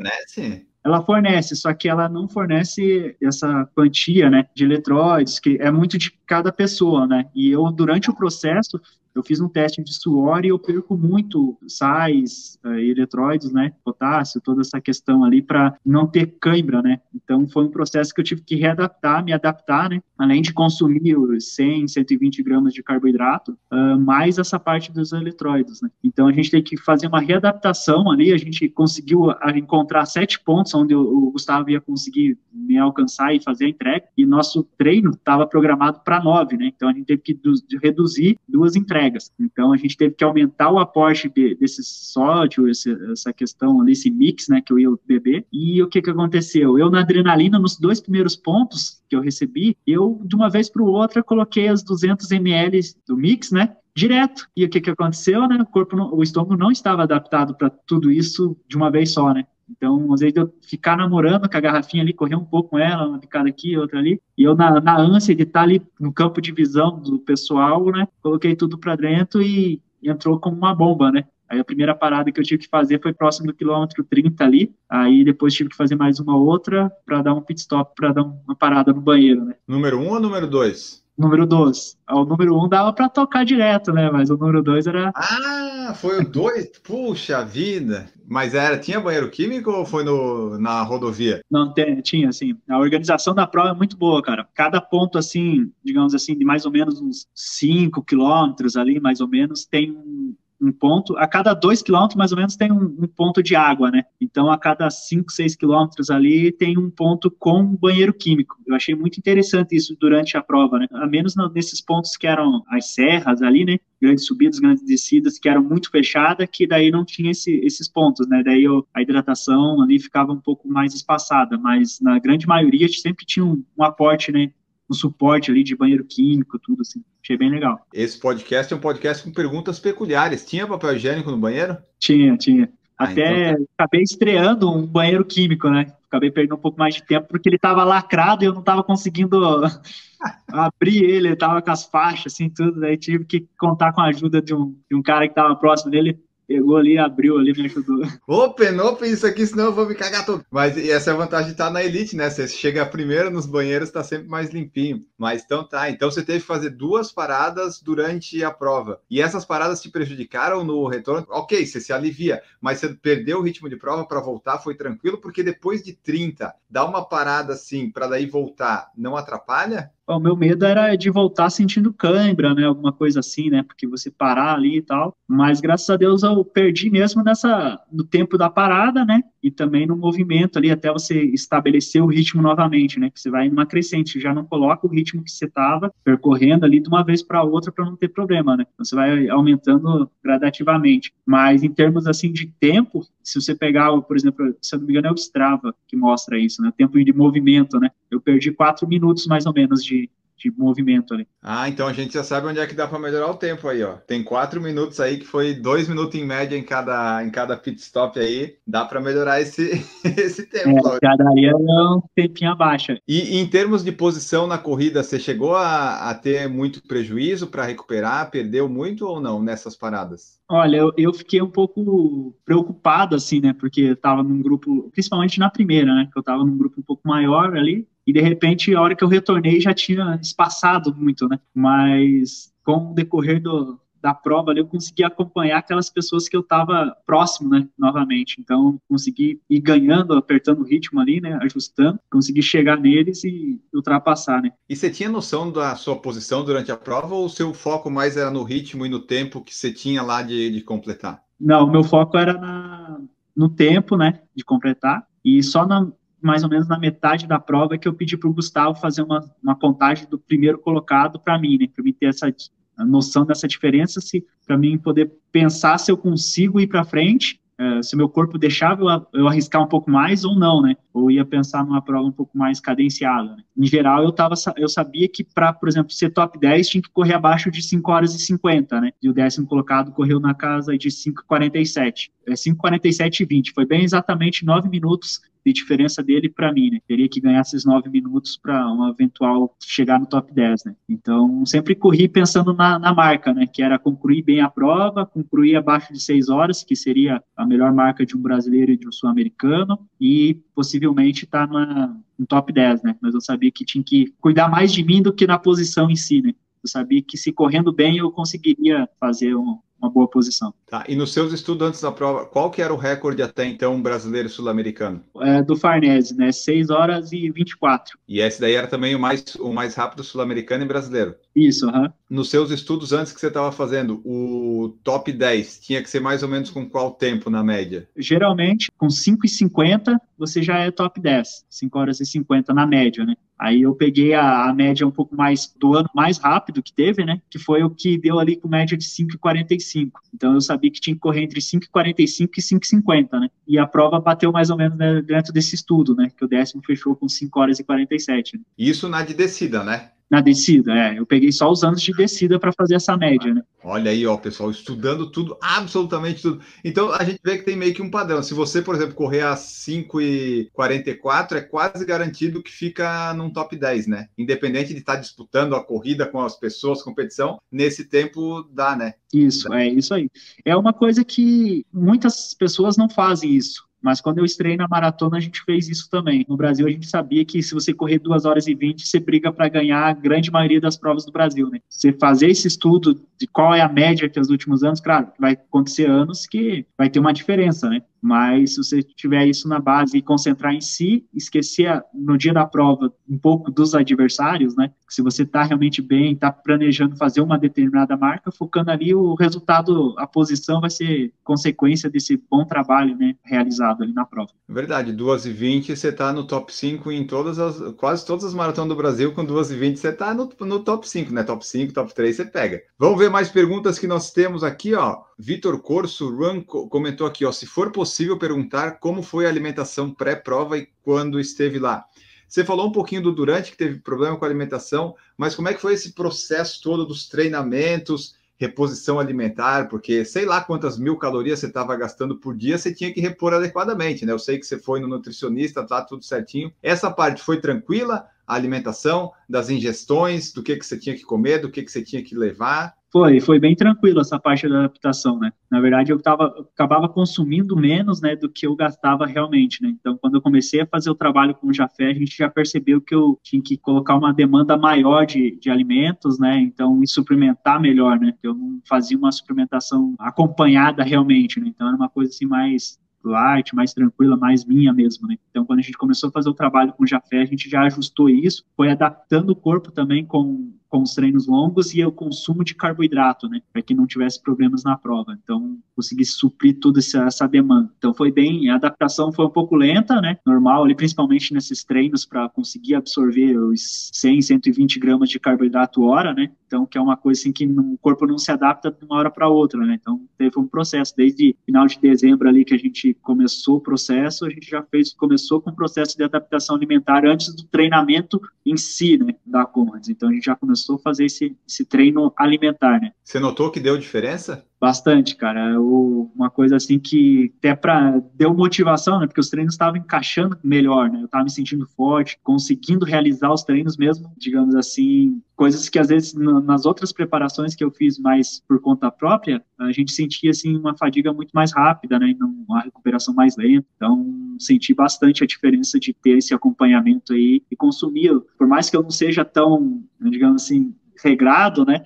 ela fornece, só que ela não fornece essa quantia, né, de eletróides, que é muito de cada pessoa, né, e eu, durante o processo, eu fiz um teste de suor e eu perco muito sais, uh, eletróides, né, potássio, toda essa questão ali para não ter cãibra, né. Então foi um processo que eu tive que readaptar, me adaptar, né, além de consumir os 100, 120 gramas de carboidrato, uh, mais essa parte dos eletróides, né. Então a gente tem que fazer uma readaptação ali, a gente conseguiu encontrar sete pontos onde o Gustavo ia conseguir me alcançar e fazer a entrega, e nosso treino estava programado para nove, né. Então a gente teve que reduzir duas entregas entregas. Então a gente teve que aumentar o aporte de, desse sódio, esse, essa questão ali, esse mix, né, que eu ia beber. E o que que aconteceu? Eu na adrenalina, nos dois primeiros pontos que eu recebi, eu de uma vez para outra coloquei as 200 ml do mix, né, direto. E o que, que aconteceu, né? O corpo, não, o estômago não estava adaptado para tudo isso de uma vez só, né? Então, às vezes, eu ficar namorando com a garrafinha ali, correr um pouco com ela, uma picada aqui, outra ali, e eu, na, na ânsia de estar ali no campo de visão do pessoal, né, coloquei tudo para dentro e entrou como uma bomba, né. Aí a primeira parada que eu tive que fazer foi próximo do quilômetro 30 ali, aí depois tive que fazer mais uma outra para dar um pit stop, para dar uma parada no banheiro, né. Número 1 um ou número 2? Número 2. O número 1 um dava para tocar direto, né? Mas o número 2 era. Ah, foi o 2? Puxa vida! Mas era, tinha banheiro químico ou foi no, na rodovia? Não, tem, tinha, assim. A organização da prova é muito boa, cara. Cada ponto, assim, digamos assim, de mais ou menos uns 5 quilômetros ali, mais ou menos, tem um, um ponto, a cada dois quilômetros mais ou menos tem um, um, ponto de água, né? Então a cada cinco, seis quilômetros ali tem um ponto com banheiro químico. Eu achei muito interessante isso durante a prova, né? A menos nesses pontos que eram as serras ali, né? Grandes subidas, grandes descidas, que eram muito fechadas, que daí não tinha esse, esses pontos, né? Daí eu, a hidratação ali ficava um pouco mais espaçada, mas na grande maioria sempre tinha um, um aporte, né? Um suporte ali de banheiro químico, tudo assim. Achei bem legal. Esse podcast é um podcast com perguntas peculiares. Tinha papel higiênico no banheiro? Tinha, tinha. Ah, Até então... Tá. acabei estreando um banheiro químico, né? Acabei perdendo um pouco mais de tempo porque ele estava lacrado e eu não estava conseguindo abrir ele, ele tava com as faixas, assim, tudo. Daí tive que contar com a ajuda de um, de um cara que estava próximo dele pegou ali, abriu ali, me ajudou. Open, open isso aqui, senão eu vou me cagar todo. Mas essa é a vantagem de estar na elite, né? Você chega primeiro nos banheiros, está sempre mais limpinho. Mas então tá, então você teve que fazer duas paradas durante a prova. E essas paradas te prejudicaram no retorno? Ok, você se alivia, mas você perdeu o ritmo de prova para voltar, foi tranquilo, porque depois de 30, dar uma parada assim para daí voltar, não atrapalha? O meu medo era de voltar sentindo cãibra, né? Alguma coisa assim, né? Porque você parar ali e tal. Mas graças a Deus eu perdi mesmo nessa no tempo da parada, né? E também no movimento ali até você estabelecer o ritmo novamente, né? Que você vai numa crescente, já não coloca o ritmo que você estava percorrendo ali de uma vez para outra para não ter problema, né? Então você vai aumentando gradativamente. Mas em termos assim de tempo, se você pegar, por exemplo, se eu não me engano é o Strava que mostra isso, né? Tempo de movimento, né? Eu perdi quatro minutos mais ou menos de de, movimento ali. Ah, então a gente já sabe onde é que dá para melhorar o tempo aí, ó. Tem quatro minutos aí que foi dois minutos em média em cada, em cada pit stop aí. Dá para melhorar esse, esse tempo. É, já daria um tempinho abaixo. E em termos de posição na corrida, você chegou a, a ter muito prejuízo para recuperar? Perdeu muito ou não nessas paradas? Olha, eu, eu, fiquei um pouco preocupado, assim, né? Porque eu tava num grupo, principalmente na primeira, né? Que eu tava num grupo um pouco maior ali, e de repente, a hora que eu retornei, já tinha espaçado muito, né? Mas com o decorrer do, da prova ali, eu consegui acompanhar aquelas pessoas que eu estava próximo, né, novamente. Então, consegui ir ganhando, apertando o ritmo ali, né, ajustando, consegui chegar neles e ultrapassar, né. E você tinha noção da sua posição durante a prova ou o seu foco mais era no ritmo e no tempo que você tinha lá de, de completar? Não, o meu foco era na, no tempo, né, de completar, e só na, mais ou menos na metade da prova que eu pedi para o Gustavo fazer uma, uma contagem do primeiro colocado para mim, né, para mim ter essa noção dessa diferença, se para mim poder pensar se eu consigo ir para frente, é, se meu corpo deixava eu, eu, arriscar um pouco mais ou não, né? Ou ia pensar numa prova um pouco mais cadenciada. Né? Em geral, eu tava, eu sabia que para, por exemplo, ser top 10 tinha que correr abaixo de 5 horas e 50, né? E o décimo colocado correu na casa de 5:47, é 5:47 e 20. Foi bem exatamente 9 minutos de diferença dele para mim, né? Teria que ganhar esses nove minutos para um eventual chegar no top 10, né? Então, sempre corri pensando na, na, marca, né? Que era concluir bem a prova, concluir abaixo de seis horas, que seria a melhor marca de um brasileiro e de um sul-americano, e possivelmente estar tá no top 10, né? Mas eu sabia que tinha que cuidar mais de mim do que na posição em si, né? Eu sabia que se correndo bem eu conseguiria fazer um, uma boa posição. Tá, e nos seus estudos antes da prova, qual que era o recorde até então brasileiro sul-americano? É, do Farnese, né? 6 horas e 24. E esse daí era também o mais, o mais rápido sul-americano e brasileiro? Isso, aham. Uhum. Nos seus estudos antes que você estava fazendo, o top 10 tinha que ser mais ou menos com qual tempo na média? Geralmente, com 5,50 você já é top 10, 5 horas e 50 na média, né? Aí eu peguei a, a, média um pouco mais do ano mais rápido que teve, né? Que foi o que deu ali com média de 5,45. Então eu sabia que tinha que correr entre 5,45 e 5,50, né? E a prova bateu mais ou menos né, dentro desse estudo, né? Que o décimo fechou com 5 horas e 47. Né? Isso na de descida, né? Na descida, é. Eu peguei só os anos de descida para fazer essa média, né? Olha aí, ó, pessoal, estudando tudo, absolutamente tudo. Então a gente vê que tem meio que um padrão. Se você, por exemplo, correr a 5 e 44, é quase garantido que fica num top 10, né? Independente de estar tá disputando a corrida com as pessoas, competição, nesse tempo dá, né? Isso, é isso aí. É uma coisa que muitas pessoas não fazem isso. Mas quando eu estrei na maratona, a gente fez isso também. No Brasil, a gente sabia que se você correr 2 horas e 20, você briga para ganhar a grande maioria das provas do Brasil, né? Você fazer esse estudo de qual é a média que os últimos anos, claro, vai acontecer anos que vai ter uma diferença, né? Mas se você tiver isso na base e concentrar em si, esquecer no dia da prova um pouco dos adversários, né? Se você está realmente bem, está planejando fazer uma determinada marca, focando ali, o resultado, a posição vai ser consequência desse bom trabalho, né? Realizado ali na prova. Verdade, 2 e 20 você está no top 5 em todas as, quase todas as maratonas do Brasil, com 2 e 20 você está no, no top 5, né? Top 5, top 3 você pega. Vamos ver mais perguntas que nós temos aqui, ó. Vitor Corso Run comentou aqui, ó, se for possível perguntar como foi a alimentação pré-prova e quando esteve lá. Você falou um pouquinho do durante que teve problema com a alimentação, mas como é que foi esse processo todo dos treinamentos, reposição alimentar? Porque sei lá quantas mil calorias você estava gastando por dia, você tinha que repor adequadamente, né? Eu sei que você foi no nutricionista, tá tudo certinho. Essa parte foi tranquila? A alimentação, das ingestões, do que, que você tinha que comer, do que, que você tinha que levar? Foi, foi bem tranquilo essa parte da adaptação, né? Na verdade, eu tava, acabava consumindo menos, né, do que eu gastava realmente, né? Então, quando eu comecei a fazer o trabalho com o Jafé, a gente já percebeu que eu tinha que colocar uma demanda maior de, de alimentos, né? Então, me suplementar melhor, né? Eu não fazia uma suplementação acompanhada realmente, né? Então, era uma coisa assim mais light, mais tranquila, mais minha mesmo, né? Então, quando a gente começou a fazer o trabalho com o Jafé, a gente já ajustou isso, foi adaptando o corpo também com com os treinos longos e o consumo de carboidrato, né, para que não tivesse problemas na prova. Então, consegui suprir toda essa, essa, demanda. Então, foi bem, a adaptação foi um pouco lenta, né, normal ali, principalmente nesses treinos para conseguir absorver os 100, 120 gramas de carboidrato hora, né, então, que é uma coisa assim que o corpo não se adapta de uma hora para outra, né, então teve um processo, desde final de dezembro ali que a gente começou o processo, a gente já fez, começou com o processo de adaptação alimentar antes do treinamento em si, né, da Conrads. Então, a gente já começou começou a fazer esse, esse treino alimentar, né? Você notou que deu diferença? Bastante, cara. O, uma coisa assim que até para deu motivação, né? Porque os treinos estavam encaixando melhor, né? Eu estava me sentindo forte, conseguindo realizar os treinos mesmo, digamos assim, coisas que às vezes nas outras preparações que eu fiz mais por conta própria, a gente sentia assim uma fadiga muito mais rápida, né? E uma recuperação mais lenta. Então, senti bastante a diferença de ter esse acompanhamento aí e consumir, por mais que eu não seja tão, digamos assim, regrado, né?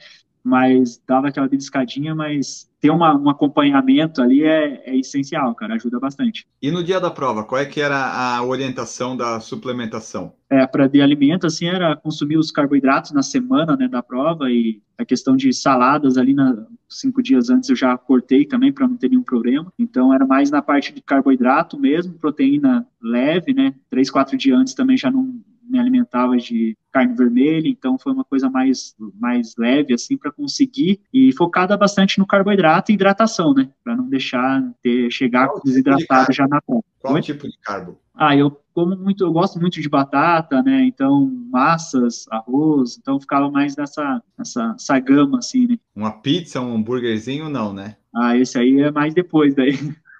mas dava aquela beliscadinha, mas ter uma, um acompanhamento ali é, é, essencial, cara, ajuda bastante. E no dia da prova, qual é que era a orientação da suplementação? É, para de alimento, assim, era consumir os carboidratos na semana, né, da prova e a questão de saladas ali na, cinco dias antes eu já cortei também para não ter nenhum problema. Então era mais na parte de carboidrato mesmo, proteína leve, né, três, quatro dias antes também já não me alimentava de carne vermelha, então foi uma coisa mais, mais leve, assim, para conseguir, e focada bastante no carboidrato e hidratação, né, para não deixar ter, chegar Qual desidratado tipo de já na conta. Qual Oi? tipo de carbo? Ah, eu como muito, eu gosto muito de batata, né, então massas, arroz, então ficava mais nessa, nessa essa gama, assim, né. Uma pizza, um hambúrguerzinho, não, né? Ah, esse aí é mais depois daí.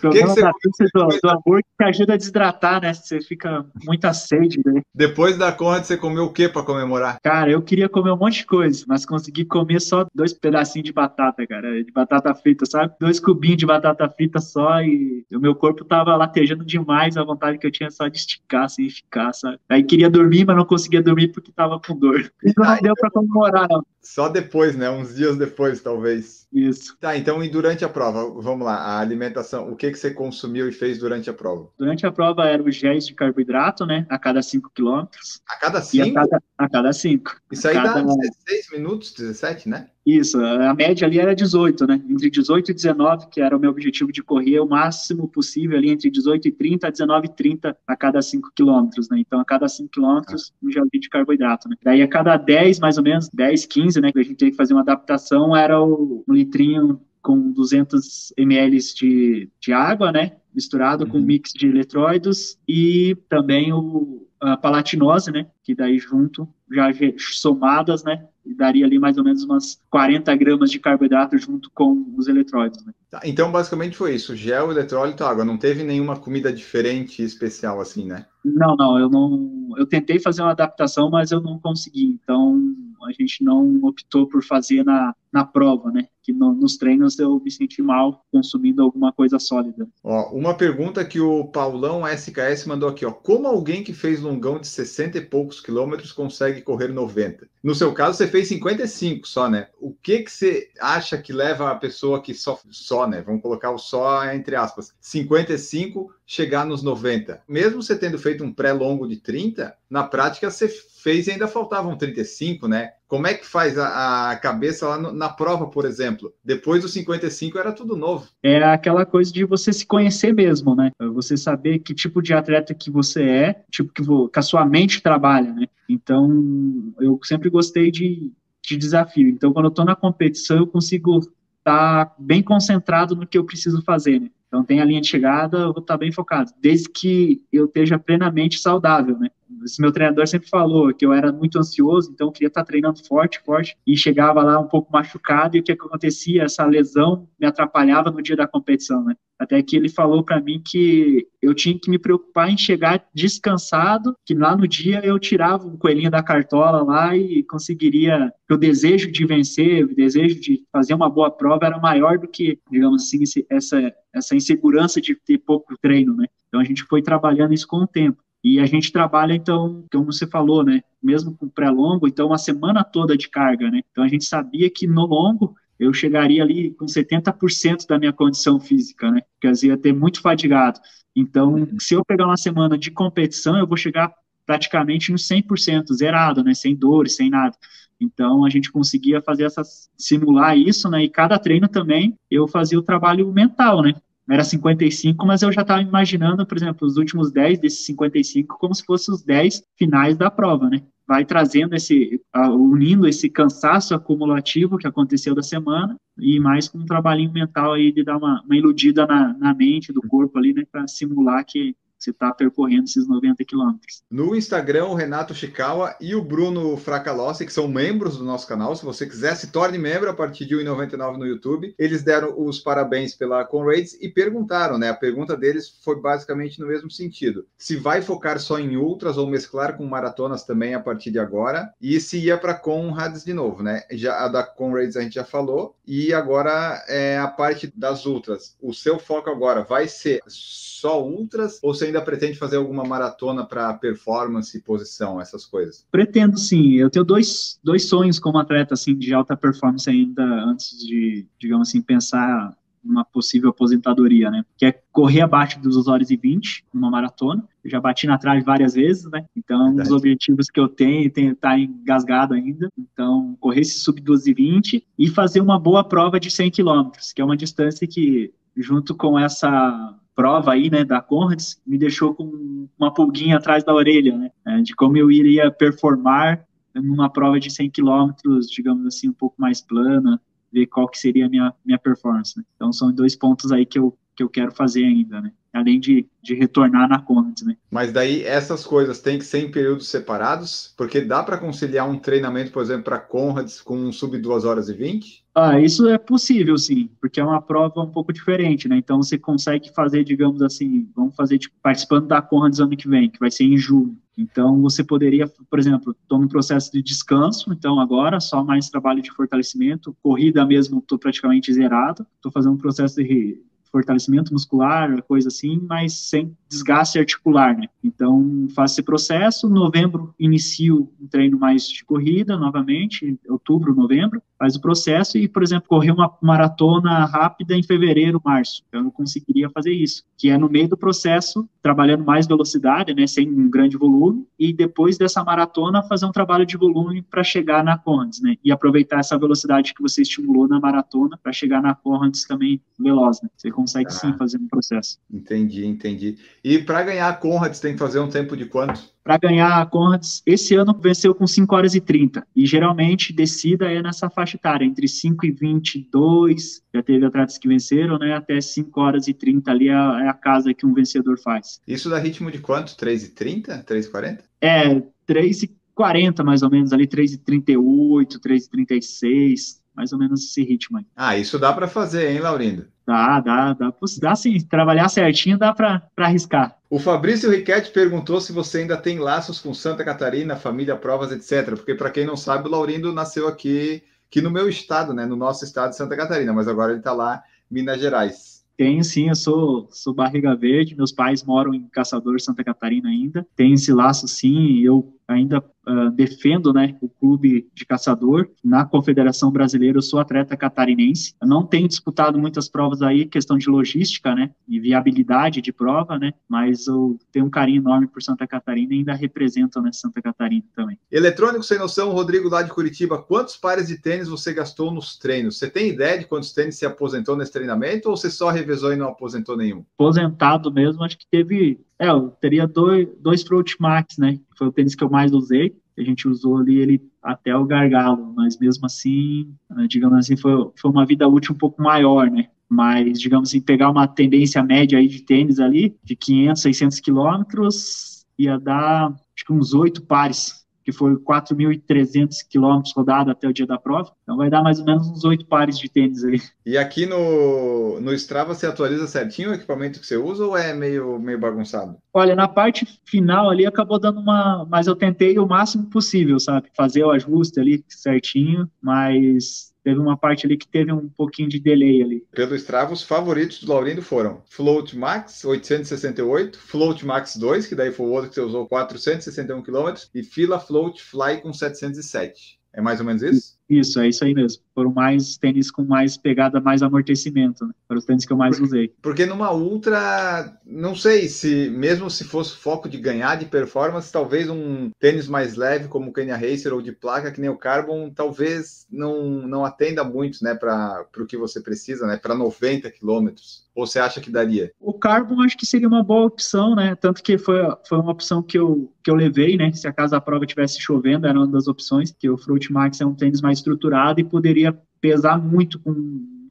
O que que da pizza do, do hambúrguer que ajuda a desidratar, né? Você fica muita sede, né? Depois da conta, você comeu o que para comemorar? Cara, eu queria comer um monte de coisa, mas consegui comer só dois pedacinhos de batata, cara, de batata frita, sabe? Dois cubinhos de batata frita só e o meu corpo tava latejando demais, a vontade que eu tinha só de esticar, assim, ficar, sabe? Aí queria dormir, mas não conseguia dormir porque tava com dor. Então não deu para comemorar, não. Só depois, né? Uns dias depois, talvez. Isso. Tá, então e durante a prova, vamos lá, a alimentação, o que que você consumiu e fez durante a prova? Durante a prova eram os géis de carboidrato, né? A cada 5 quilômetros. A cada 5? A cada 5. Isso aí cada... dá 16 minutos, 17, né? Isso, a média ali era 18, né? Entre 18 e 19, que era o meu objetivo de correr o máximo possível ali entre 18 e 30 a 19 e 30 a cada 5 quilômetros, né? Então, a cada 5 quilômetros, um gel de carboidrato, né? Daí, a cada 10, mais ou menos, 10, 15, né? Que a gente tem que fazer uma adaptação, era o, um litrinho com 200 ml de, de água, né? Misturado uhum. com um mix de eletróidos e também o, a palatinose, né? Que daí junto, já somadas, né? E daria ali mais ou menos umas 40 gramas de carboidrato junto com os eletrólitos, né? Tá, então, basicamente foi isso: gel, eletrólito, água. Não teve nenhuma comida diferente especial assim, né? Não, não. Eu não. Eu tentei fazer uma adaptação, mas eu não consegui. Então, a gente não optou por fazer na, na prova, né? Que no, nos treinos eu me senti mal consumindo alguma coisa sólida. Ó, uma pergunta que o Paulão SKS mandou aqui, ó. Como alguém que fez longão de 60 e poucos quilômetros consegue correr 90? No seu caso, você fez 55 só, né? O que que você acha que leva a pessoa que só, só né? Vamos colocar o só entre aspas, 55 chegar nos 90. Mesmo você tendo feito um pré-longo de 30, na prática você fez e ainda faltavam 35, né? Como é que faz a, a cabeça lá no, na prova, por exemplo? Depois dos 55 era tudo novo. É aquela coisa de você se conhecer mesmo, né? Você saber que tipo de atleta que você é, tipo que, que a sua mente trabalha, né? Então, eu sempre gostei de, de desafio. Então, quando eu estou na competição, eu consigo estar tá bem concentrado no que eu preciso fazer, né? Então, tem a linha de chegada, eu vou estar tá bem focado, desde que eu esteja plenamente saudável, né? Esse meu treinador sempre falou que eu era muito ansioso, então eu queria estar treinando forte, forte, e chegava lá um pouco machucado, e o que, acontecia? Essa lesão me atrapalhava no dia da competição, né? Até que ele falou para mim que eu tinha que me preocupar em chegar descansado, que lá no dia eu tirava o coelhinho da cartola lá e conseguiria. O desejo de vencer, o desejo de fazer uma boa prova era maior do que, digamos assim, essa, essa insegurança de ter pouco treino, né? Então a gente foi trabalhando isso com o tempo. E a gente trabalha, então, como você falou, né? Mesmo com pré-longo, então, uma semana toda de carga, né? Então, a gente sabia que no longo eu chegaria ali com 70% da minha condição física, né? Quer dizer, ia ter muito fadigado. Então, se eu pegar uma semana de competição, eu vou chegar praticamente no 100%, zerado, né? Sem dores, sem nada. Então, a gente conseguia fazer essas, simular isso, né? E cada treino também, eu fazia o trabalho mental, né? Era 55, mas eu já estava imaginando, por exemplo, os últimos 10 desses 55 como se fossem os 10 finais da prova, né? vai trazendo esse, unindo esse cansaço acumulativo que aconteceu da semana e mais com um trabalhinho mental aí de dar uma, uma iludida na, na mente do corpo ali, né, para simular que você está percorrendo esses 90 quilômetros. No Instagram, o Renato Chikawa e o Bruno Fracalossi, que são membros do nosso canal. Se você quiser, se torne membro a partir de 1,99 no YouTube. Eles deram os parabéns pela Conrads e perguntaram, né? A pergunta deles foi basicamente no mesmo sentido. Se vai focar só em ultras ou mesclar com maratonas também a partir de agora. E se ia para Conrads de novo, né? Já, a da Conrads a gente já falou. E agora é a parte das ultras. O seu foco agora vai ser só ultras ou você ainda pretende fazer alguma maratona para performance, posição, essas coisas? Pretendo sim. Eu tenho dois, dois sonhos como atleta assim de alta performance ainda antes de, digamos assim, pensar uma possível aposentadoria, né? Que é correr abaixo dos 2 horas e 20 numa maratona. Eu já bati na trave várias vezes, né? Então, um dos objetivos que eu tenho, tenho tá engasgado ainda. Então, correr esse sub 2 e 20 e fazer uma boa prova de 100 quilômetros, que é uma distância que junto com essa prova aí, né, da Conrads, me deixou com uma pulguinha atrás da orelha, né, é, de como eu iria performar numa prova de 100 quilômetros, digamos assim, um pouco mais plana, ver qual que seria a minha, minha performance, né? Então, são dois pontos aí que eu, que eu quero fazer ainda, né? além de, de retornar na conta, né? Mas daí essas coisas têm que ser em períodos separados, porque dá para conciliar um treinamento, por exemplo, para Conrads com um sub 2 horas e 20? Ah, isso é possível, sim, porque é uma prova um pouco diferente, né? Então você consegue fazer, digamos assim, vamos fazer tipo, participando da Conrads ano que vem, que vai ser em julho. Então você poderia, por exemplo, estou no processo de descanso, então agora só mais trabalho de fortalecimento, corrida mesmo, estou praticamente zerado, estou fazendo um processo de fortalecimento muscular, coisa assim, mas sem desgaste articular, né? Então, faço esse processo, novembro inicio um treino mais de corrida, novamente, outubro, novembro, faz o processo e, por exemplo, correr uma maratona rápida em fevereiro, março. Então, eu não conseguiria fazer isso, que é no meio do processo, trabalhando mais velocidade, né, sem um grande volume, e depois dessa maratona fazer um trabalho de volume para chegar na Conrads, né, e aproveitar essa velocidade que você estimulou na maratona para chegar na Conrads também veloz, né. Você consegue ah, sim fazer um processo. Entendi, entendi. E para ganhar a Conrads tem que fazer um tempo de quanto? Para ganhar a Conrads, esse ano venceu com 5 horas e 30. E geralmente descida é nessa faixa etária, entre 5 e 22. Já teve atletas que venceram, né? Até 5 horas e 30 ali é, é a casa que um vencedor faz. Isso dá ritmo de quanto? 3 e 30? 3 e 40? É, 3 e 40 mais ou menos ali, 3 e 38, 3 e 36 mais ou menos esse ritmo aí. Ah, isso dá para fazer, hein, Laurindo? Dá, dá, dá, dá sim. Trabalhar certinho dá para arriscar. O Fabrício Riquetti perguntou se você ainda tem laços com Santa Catarina, família, provas, etc. Porque, para quem não sabe, o Laurindo nasceu aqui, aqui no meu estado, né? No nosso estado de Santa Catarina, mas agora ele está lá Minas Gerais. Tenho sim, eu sou, sou barriga verde, meus pais moram em Caçador, Santa Catarina ainda. Tem esse laço sim, eu ainda uh, defendo né, o clube de caçador. Na Confederação Brasileira, eu sou atleta catarinense. Eu não tenho disputado muitas provas aí, questão de logística, né, e viabilidade de prova, né, mas eu tenho um carinho enorme por Santa Catarina e ainda represento né, Santa Catarina também. Eletrônico sem noção, Rodrigo lá de Curitiba, quantos pares de tênis você gastou nos treinos? Você tem ideia de quantos tênis se aposentou nesse treinamento ou você só revezou e não aposentou nenhum? Aposentado mesmo, acho que teve é, eu teria dois, dois Fruit Max, né? Foi o tênis que eu mais usei. A gente usou ali ele até o gargalo, mas mesmo assim, né, digamos assim, foi, foi uma vida útil um pouco maior, né? Mas, digamos assim, pegar uma tendência média aí de tênis ali, de 500, 600 quilômetros, ia dar acho que uns oito pares que foi 4.300 quilômetros rodado até o dia da prova. Então vai dar mais ou menos uns oito pares de tênis aí. E aqui no, no Strava você atualiza certinho o equipamento que você usa ou é meio, meio bagunçado? Olha, na parte final ali acabou dando uma. Mas eu tentei o máximo possível, sabe? Fazer o ajuste ali certinho, mas teve uma parte ali que teve um pouquinho de delay ali. Pelo Strava, os favoritos do Laurindo foram Float Max 868, Float Max 2, que daí foi o outro que você usou 461 km, e Fila Float Fly com 707. É mais ou menos isso? Isso, é isso aí mesmo. Foram mais tênis com mais pegada, mais amortecimento, né? Foram os tênis que eu mais usei. Porque numa Ultra, não sei se, mesmo se fosse foco de ganhar de performance, talvez um tênis mais leve, como o Kenya Racer ou de placa, que nem o Carbon, talvez não, não atenda muito, né, para o que você precisa, né, para 90 quilômetros. Ou você acha que daria? O Carbon acho que seria uma boa opção, né? Tanto que foi, foi uma opção que eu, que eu levei, né? Se acaso a prova tivesse chovendo, era uma das opções, que o Fruit Max é um tênis mais estruturado e poderia pesar muito com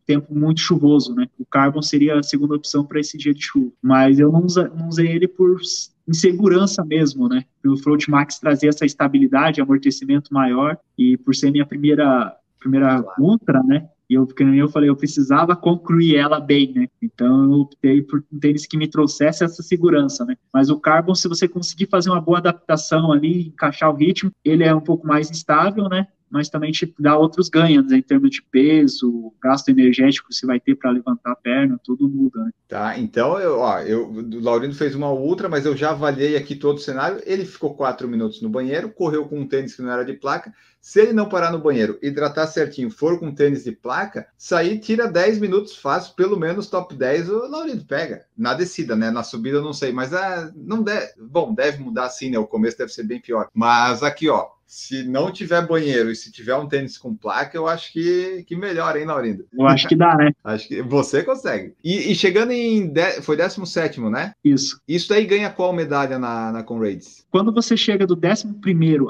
tempo muito chuvoso, né? O Carbon seria a segunda opção para esse dia de chuva. Mas eu não, usa, não usei ele por insegurança mesmo, né? O Float Max trazer essa estabilidade, amortecimento maior e por ser minha primeira primeira ultra, né? E eu, porque eu falei, eu precisava concluir ela bem, né? Então eu optei por um tênis que me trouxesse essa segurança, né? Mas o Carbon, se você conseguir fazer uma boa adaptação ali, encaixar o ritmo, ele é um pouco mais instável, né? Mas também te dá outros ganhos né, em termos de peso, gasto energético que você vai ter para levantar a perna, tudo muda. Né? Tá, então eu, ó, eu, o Laurindo fez uma ultra, mas eu já avaliei aqui todo o cenário. Ele ficou quatro minutos no banheiro, correu com um tênis que não era de placa. Se ele não parar no banheiro, hidratar certinho, for com tênis de placa, sair tira 10 minutos fácil, pelo menos top 10 o Laurindo pega. Na descida, né? Na subida eu não sei, mas ah, não deve. Bom, deve mudar sim, né? O começo deve ser bem pior. Mas aqui, ó, se não tiver banheiro e se tiver um tênis com placa, eu acho que, que melhor, hein, Laurindo? Eu acho que dá, né? acho que você consegue. E, e chegando em. De... Foi 17, né? Isso. Isso daí ganha qual medalha na, na Conrads? Quando você chega do 11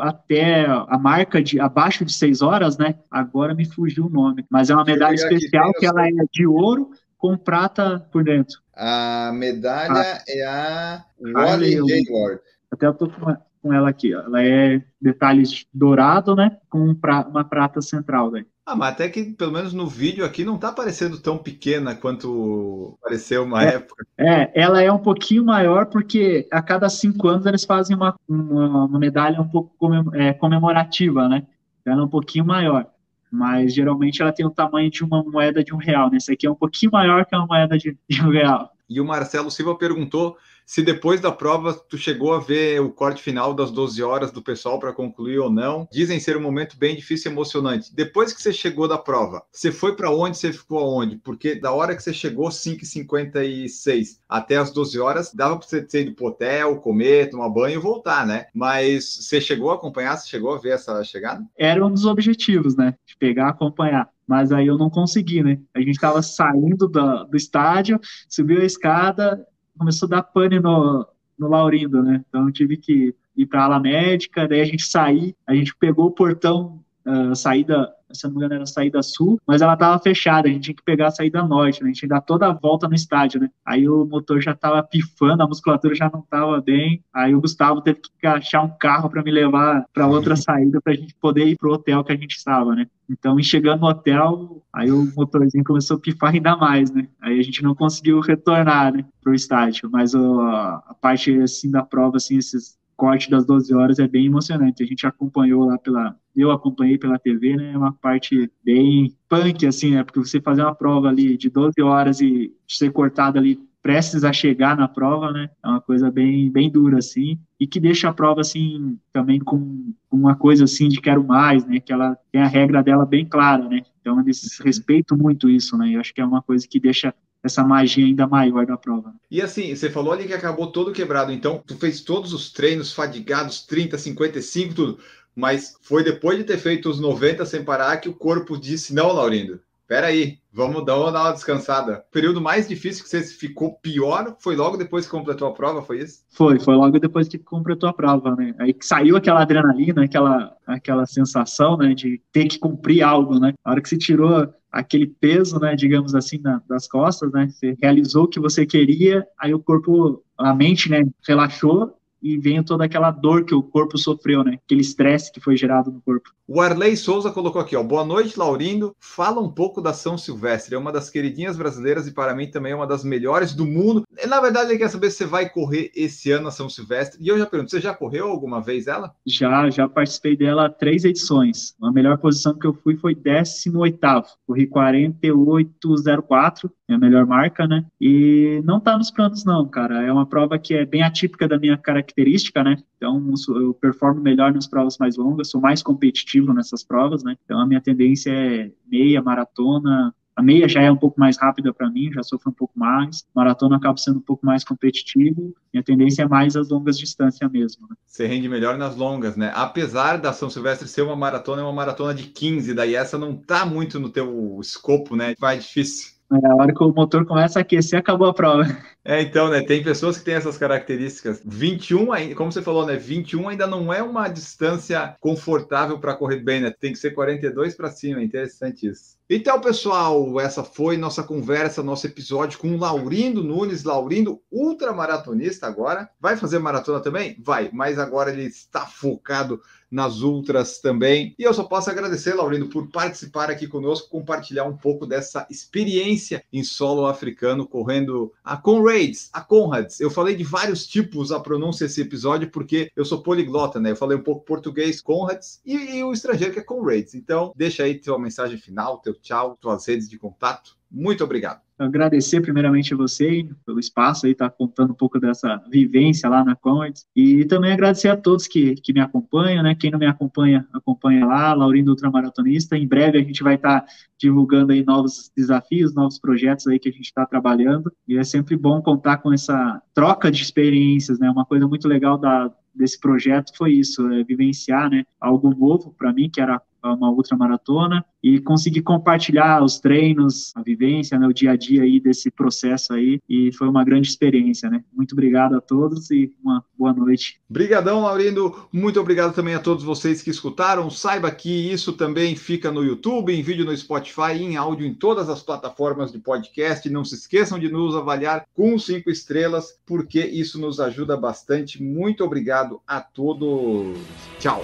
até a marca de abaixo de 6 horas, né? Agora me fugiu o nome. Mas é uma medalha especial que ela é de ouro com prata por dentro. A medalha ah. é a Wally Gaylord. Até eu tô com com ela aqui. Ó. Ela é detalhes dourado, né? Com uma prata central. Daí. Ah, mas até que pelo menos no vídeo aqui não tá parecendo tão pequena quanto pareceu uma é, época. É, ela é um pouquinho maior porque a cada cinco anos eles fazem uma, uma, uma medalha um pouco é, comemorativa, né? Ela é um pouquinho maior. Mas geralmente ela tem o tamanho de uma moeda de um real. Né? Essa aqui é um pouquinho maior que uma moeda de, de um real. E o Marcelo Silva perguntou se depois da prova tu chegou a ver o corte final das 12 horas do pessoal para concluir ou não. Dizem ser um momento bem difícil e emocionante. Depois que você chegou da prova, você foi para onde? Você ficou aonde? Porque da hora que você chegou, 5h56, até as 12 horas, dava para você ter ido pro hotel, comer, tomar banho e voltar, né? Mas você chegou a acompanhar? Você chegou a ver essa chegada? Era um dos objetivos, né? De pegar, acompanhar mas aí eu não consegui, né? A gente estava saindo do, do estádio, subiu a escada, começou a dar pane no, no Laurindo, né? Então tive que ir para a ala médica, daí a gente sair, a gente pegou o portão, uh, saída se não me engano era a saída sul, mas ela tava fechada, a gente tinha que pegar a saída norte, né? A gente ia dar toda a volta no estádio, né? Aí o motor já tava pifando, a musculatura já não tava bem, aí o Gustavo teve que achar um carro para me levar para outra saída para a gente poder ir pro hotel que a gente estava, né? Então, chegando no hotel, aí o motorzinho começou a pifar ainda mais, né? Aí a gente não conseguiu retornar, né, pro estádio, mas a parte, assim, da prova, assim, esses corte das 12 horas é bem emocionante. A gente acompanhou lá pela. Eu acompanhei pela TV, né? É uma parte bem punk, assim, né? Porque você fazer uma prova ali de 12 horas e ser cortado ali prestes a chegar na prova, né? É uma coisa bem, bem dura, assim, e que deixa a prova, assim, também com uma coisa, assim, de quero mais, né? Que ela tem a regra dela bem clara, né? Então, eles respeitam muito isso, né? Eu acho que é uma coisa que deixa essa magia ainda maior da prova. E assim, você falou ali que acabou todo quebrado, então tu fez todos os treinos fadigados, 30, 55, tudo, mas foi depois de ter feito os 90 sem parar que o corpo disse, não, Laurindo, peraí, vamos dar uma descansada. O período mais difícil que você ficou pior foi logo depois que completou a prova, foi isso? Foi, foi logo depois que completou a prova, né? Aí que saiu aquela adrenalina, aquela, aquela sensação, né, de ter que cumprir algo, né? A hora que você tirou aquele peso, né, digamos assim, na, das costas, né, você realizou o que você queria, aí o corpo, a mente, né, relaxou e vem toda aquela dor que o corpo sofreu, né? Aquele estresse que foi gerado no corpo. O Arley Souza colocou aqui, ó. Boa noite, Laurindo. Fala um pouco da São Silvestre. É uma das queridinhas brasileiras e para mim também é uma das melhores do mundo. Na verdade, ele quer saber se você vai correr esse ano a São Silvestre. E eu já pergunto, você já correu alguma vez ela? Já, já participei dela três edições. A melhor posição que eu fui foi 18 Corri 48,04, é a melhor marca, né? E não tá nos planos não, cara. É uma prova que é bem atípica da minha característica, né? Então, eu performo melhor nas provas mais longas, sou mais competitivo nessas provas, né? Então, a minha tendência é meia, maratona, a meia já é um pouco mais rápida para mim, já sofro um pouco mais. Maratona acaba sendo um pouco mais competitivo. Minha tendência é mais as longas distâncias mesmo. Né? Você rende melhor nas longas, né? Apesar da São Silvestre ser uma maratona, é uma maratona de 15, daí essa não tá muito no teu escopo, né? Vai difícil. É, a hora que o motor começa a aquecer, acabou a prova. É, então, né? Tem pessoas que têm essas características. 21, como você falou, né? 21 ainda não é uma distância confortável para correr bem, né? Tem que ser 42 para cima. É interessante isso. Então, pessoal, essa foi nossa conversa, nosso episódio com o Laurindo Nunes. Laurindo, ultramaratonista agora. Vai fazer maratona também? Vai, mas agora ele está focado nas ultras também. E eu só posso agradecer, Laurindo, por participar aqui conosco, compartilhar um pouco dessa experiência em solo africano, correndo a Conrads, a Conrads. Eu falei de vários tipos a pronúncia desse episódio, porque eu sou poliglota, né? Eu falei um pouco português, Conrads, e, e o estrangeiro que é Conrads. Então, deixa aí tua mensagem final, teu tchau, tuas redes de contato. Muito obrigado. Agradecer primeiramente a você pelo espaço aí, tá contando um pouco dessa vivência lá na Conrads, e também agradecer a todos que, que me acompanham, né, quem não me acompanha, acompanha lá, Laurindo Ultramaratonista, em breve a gente vai estar tá divulgando aí novos desafios, novos projetos aí que a gente está trabalhando, e é sempre bom contar com essa troca de experiências, né, uma coisa muito legal da, desse projeto foi isso, é vivenciar, né, algo novo para mim, que era uma ultramaratona e conseguir compartilhar os treinos, a vivência, né, o dia a dia aí desse processo aí e foi uma grande experiência, né? Muito obrigado a todos e uma boa noite. Obrigadão, Laurindo. Muito obrigado também a todos vocês que escutaram. Saiba que isso também fica no YouTube, em vídeo no Spotify, em áudio em todas as plataformas de podcast. Não se esqueçam de nos avaliar com cinco estrelas, porque isso nos ajuda bastante. Muito obrigado a todos. Tchau.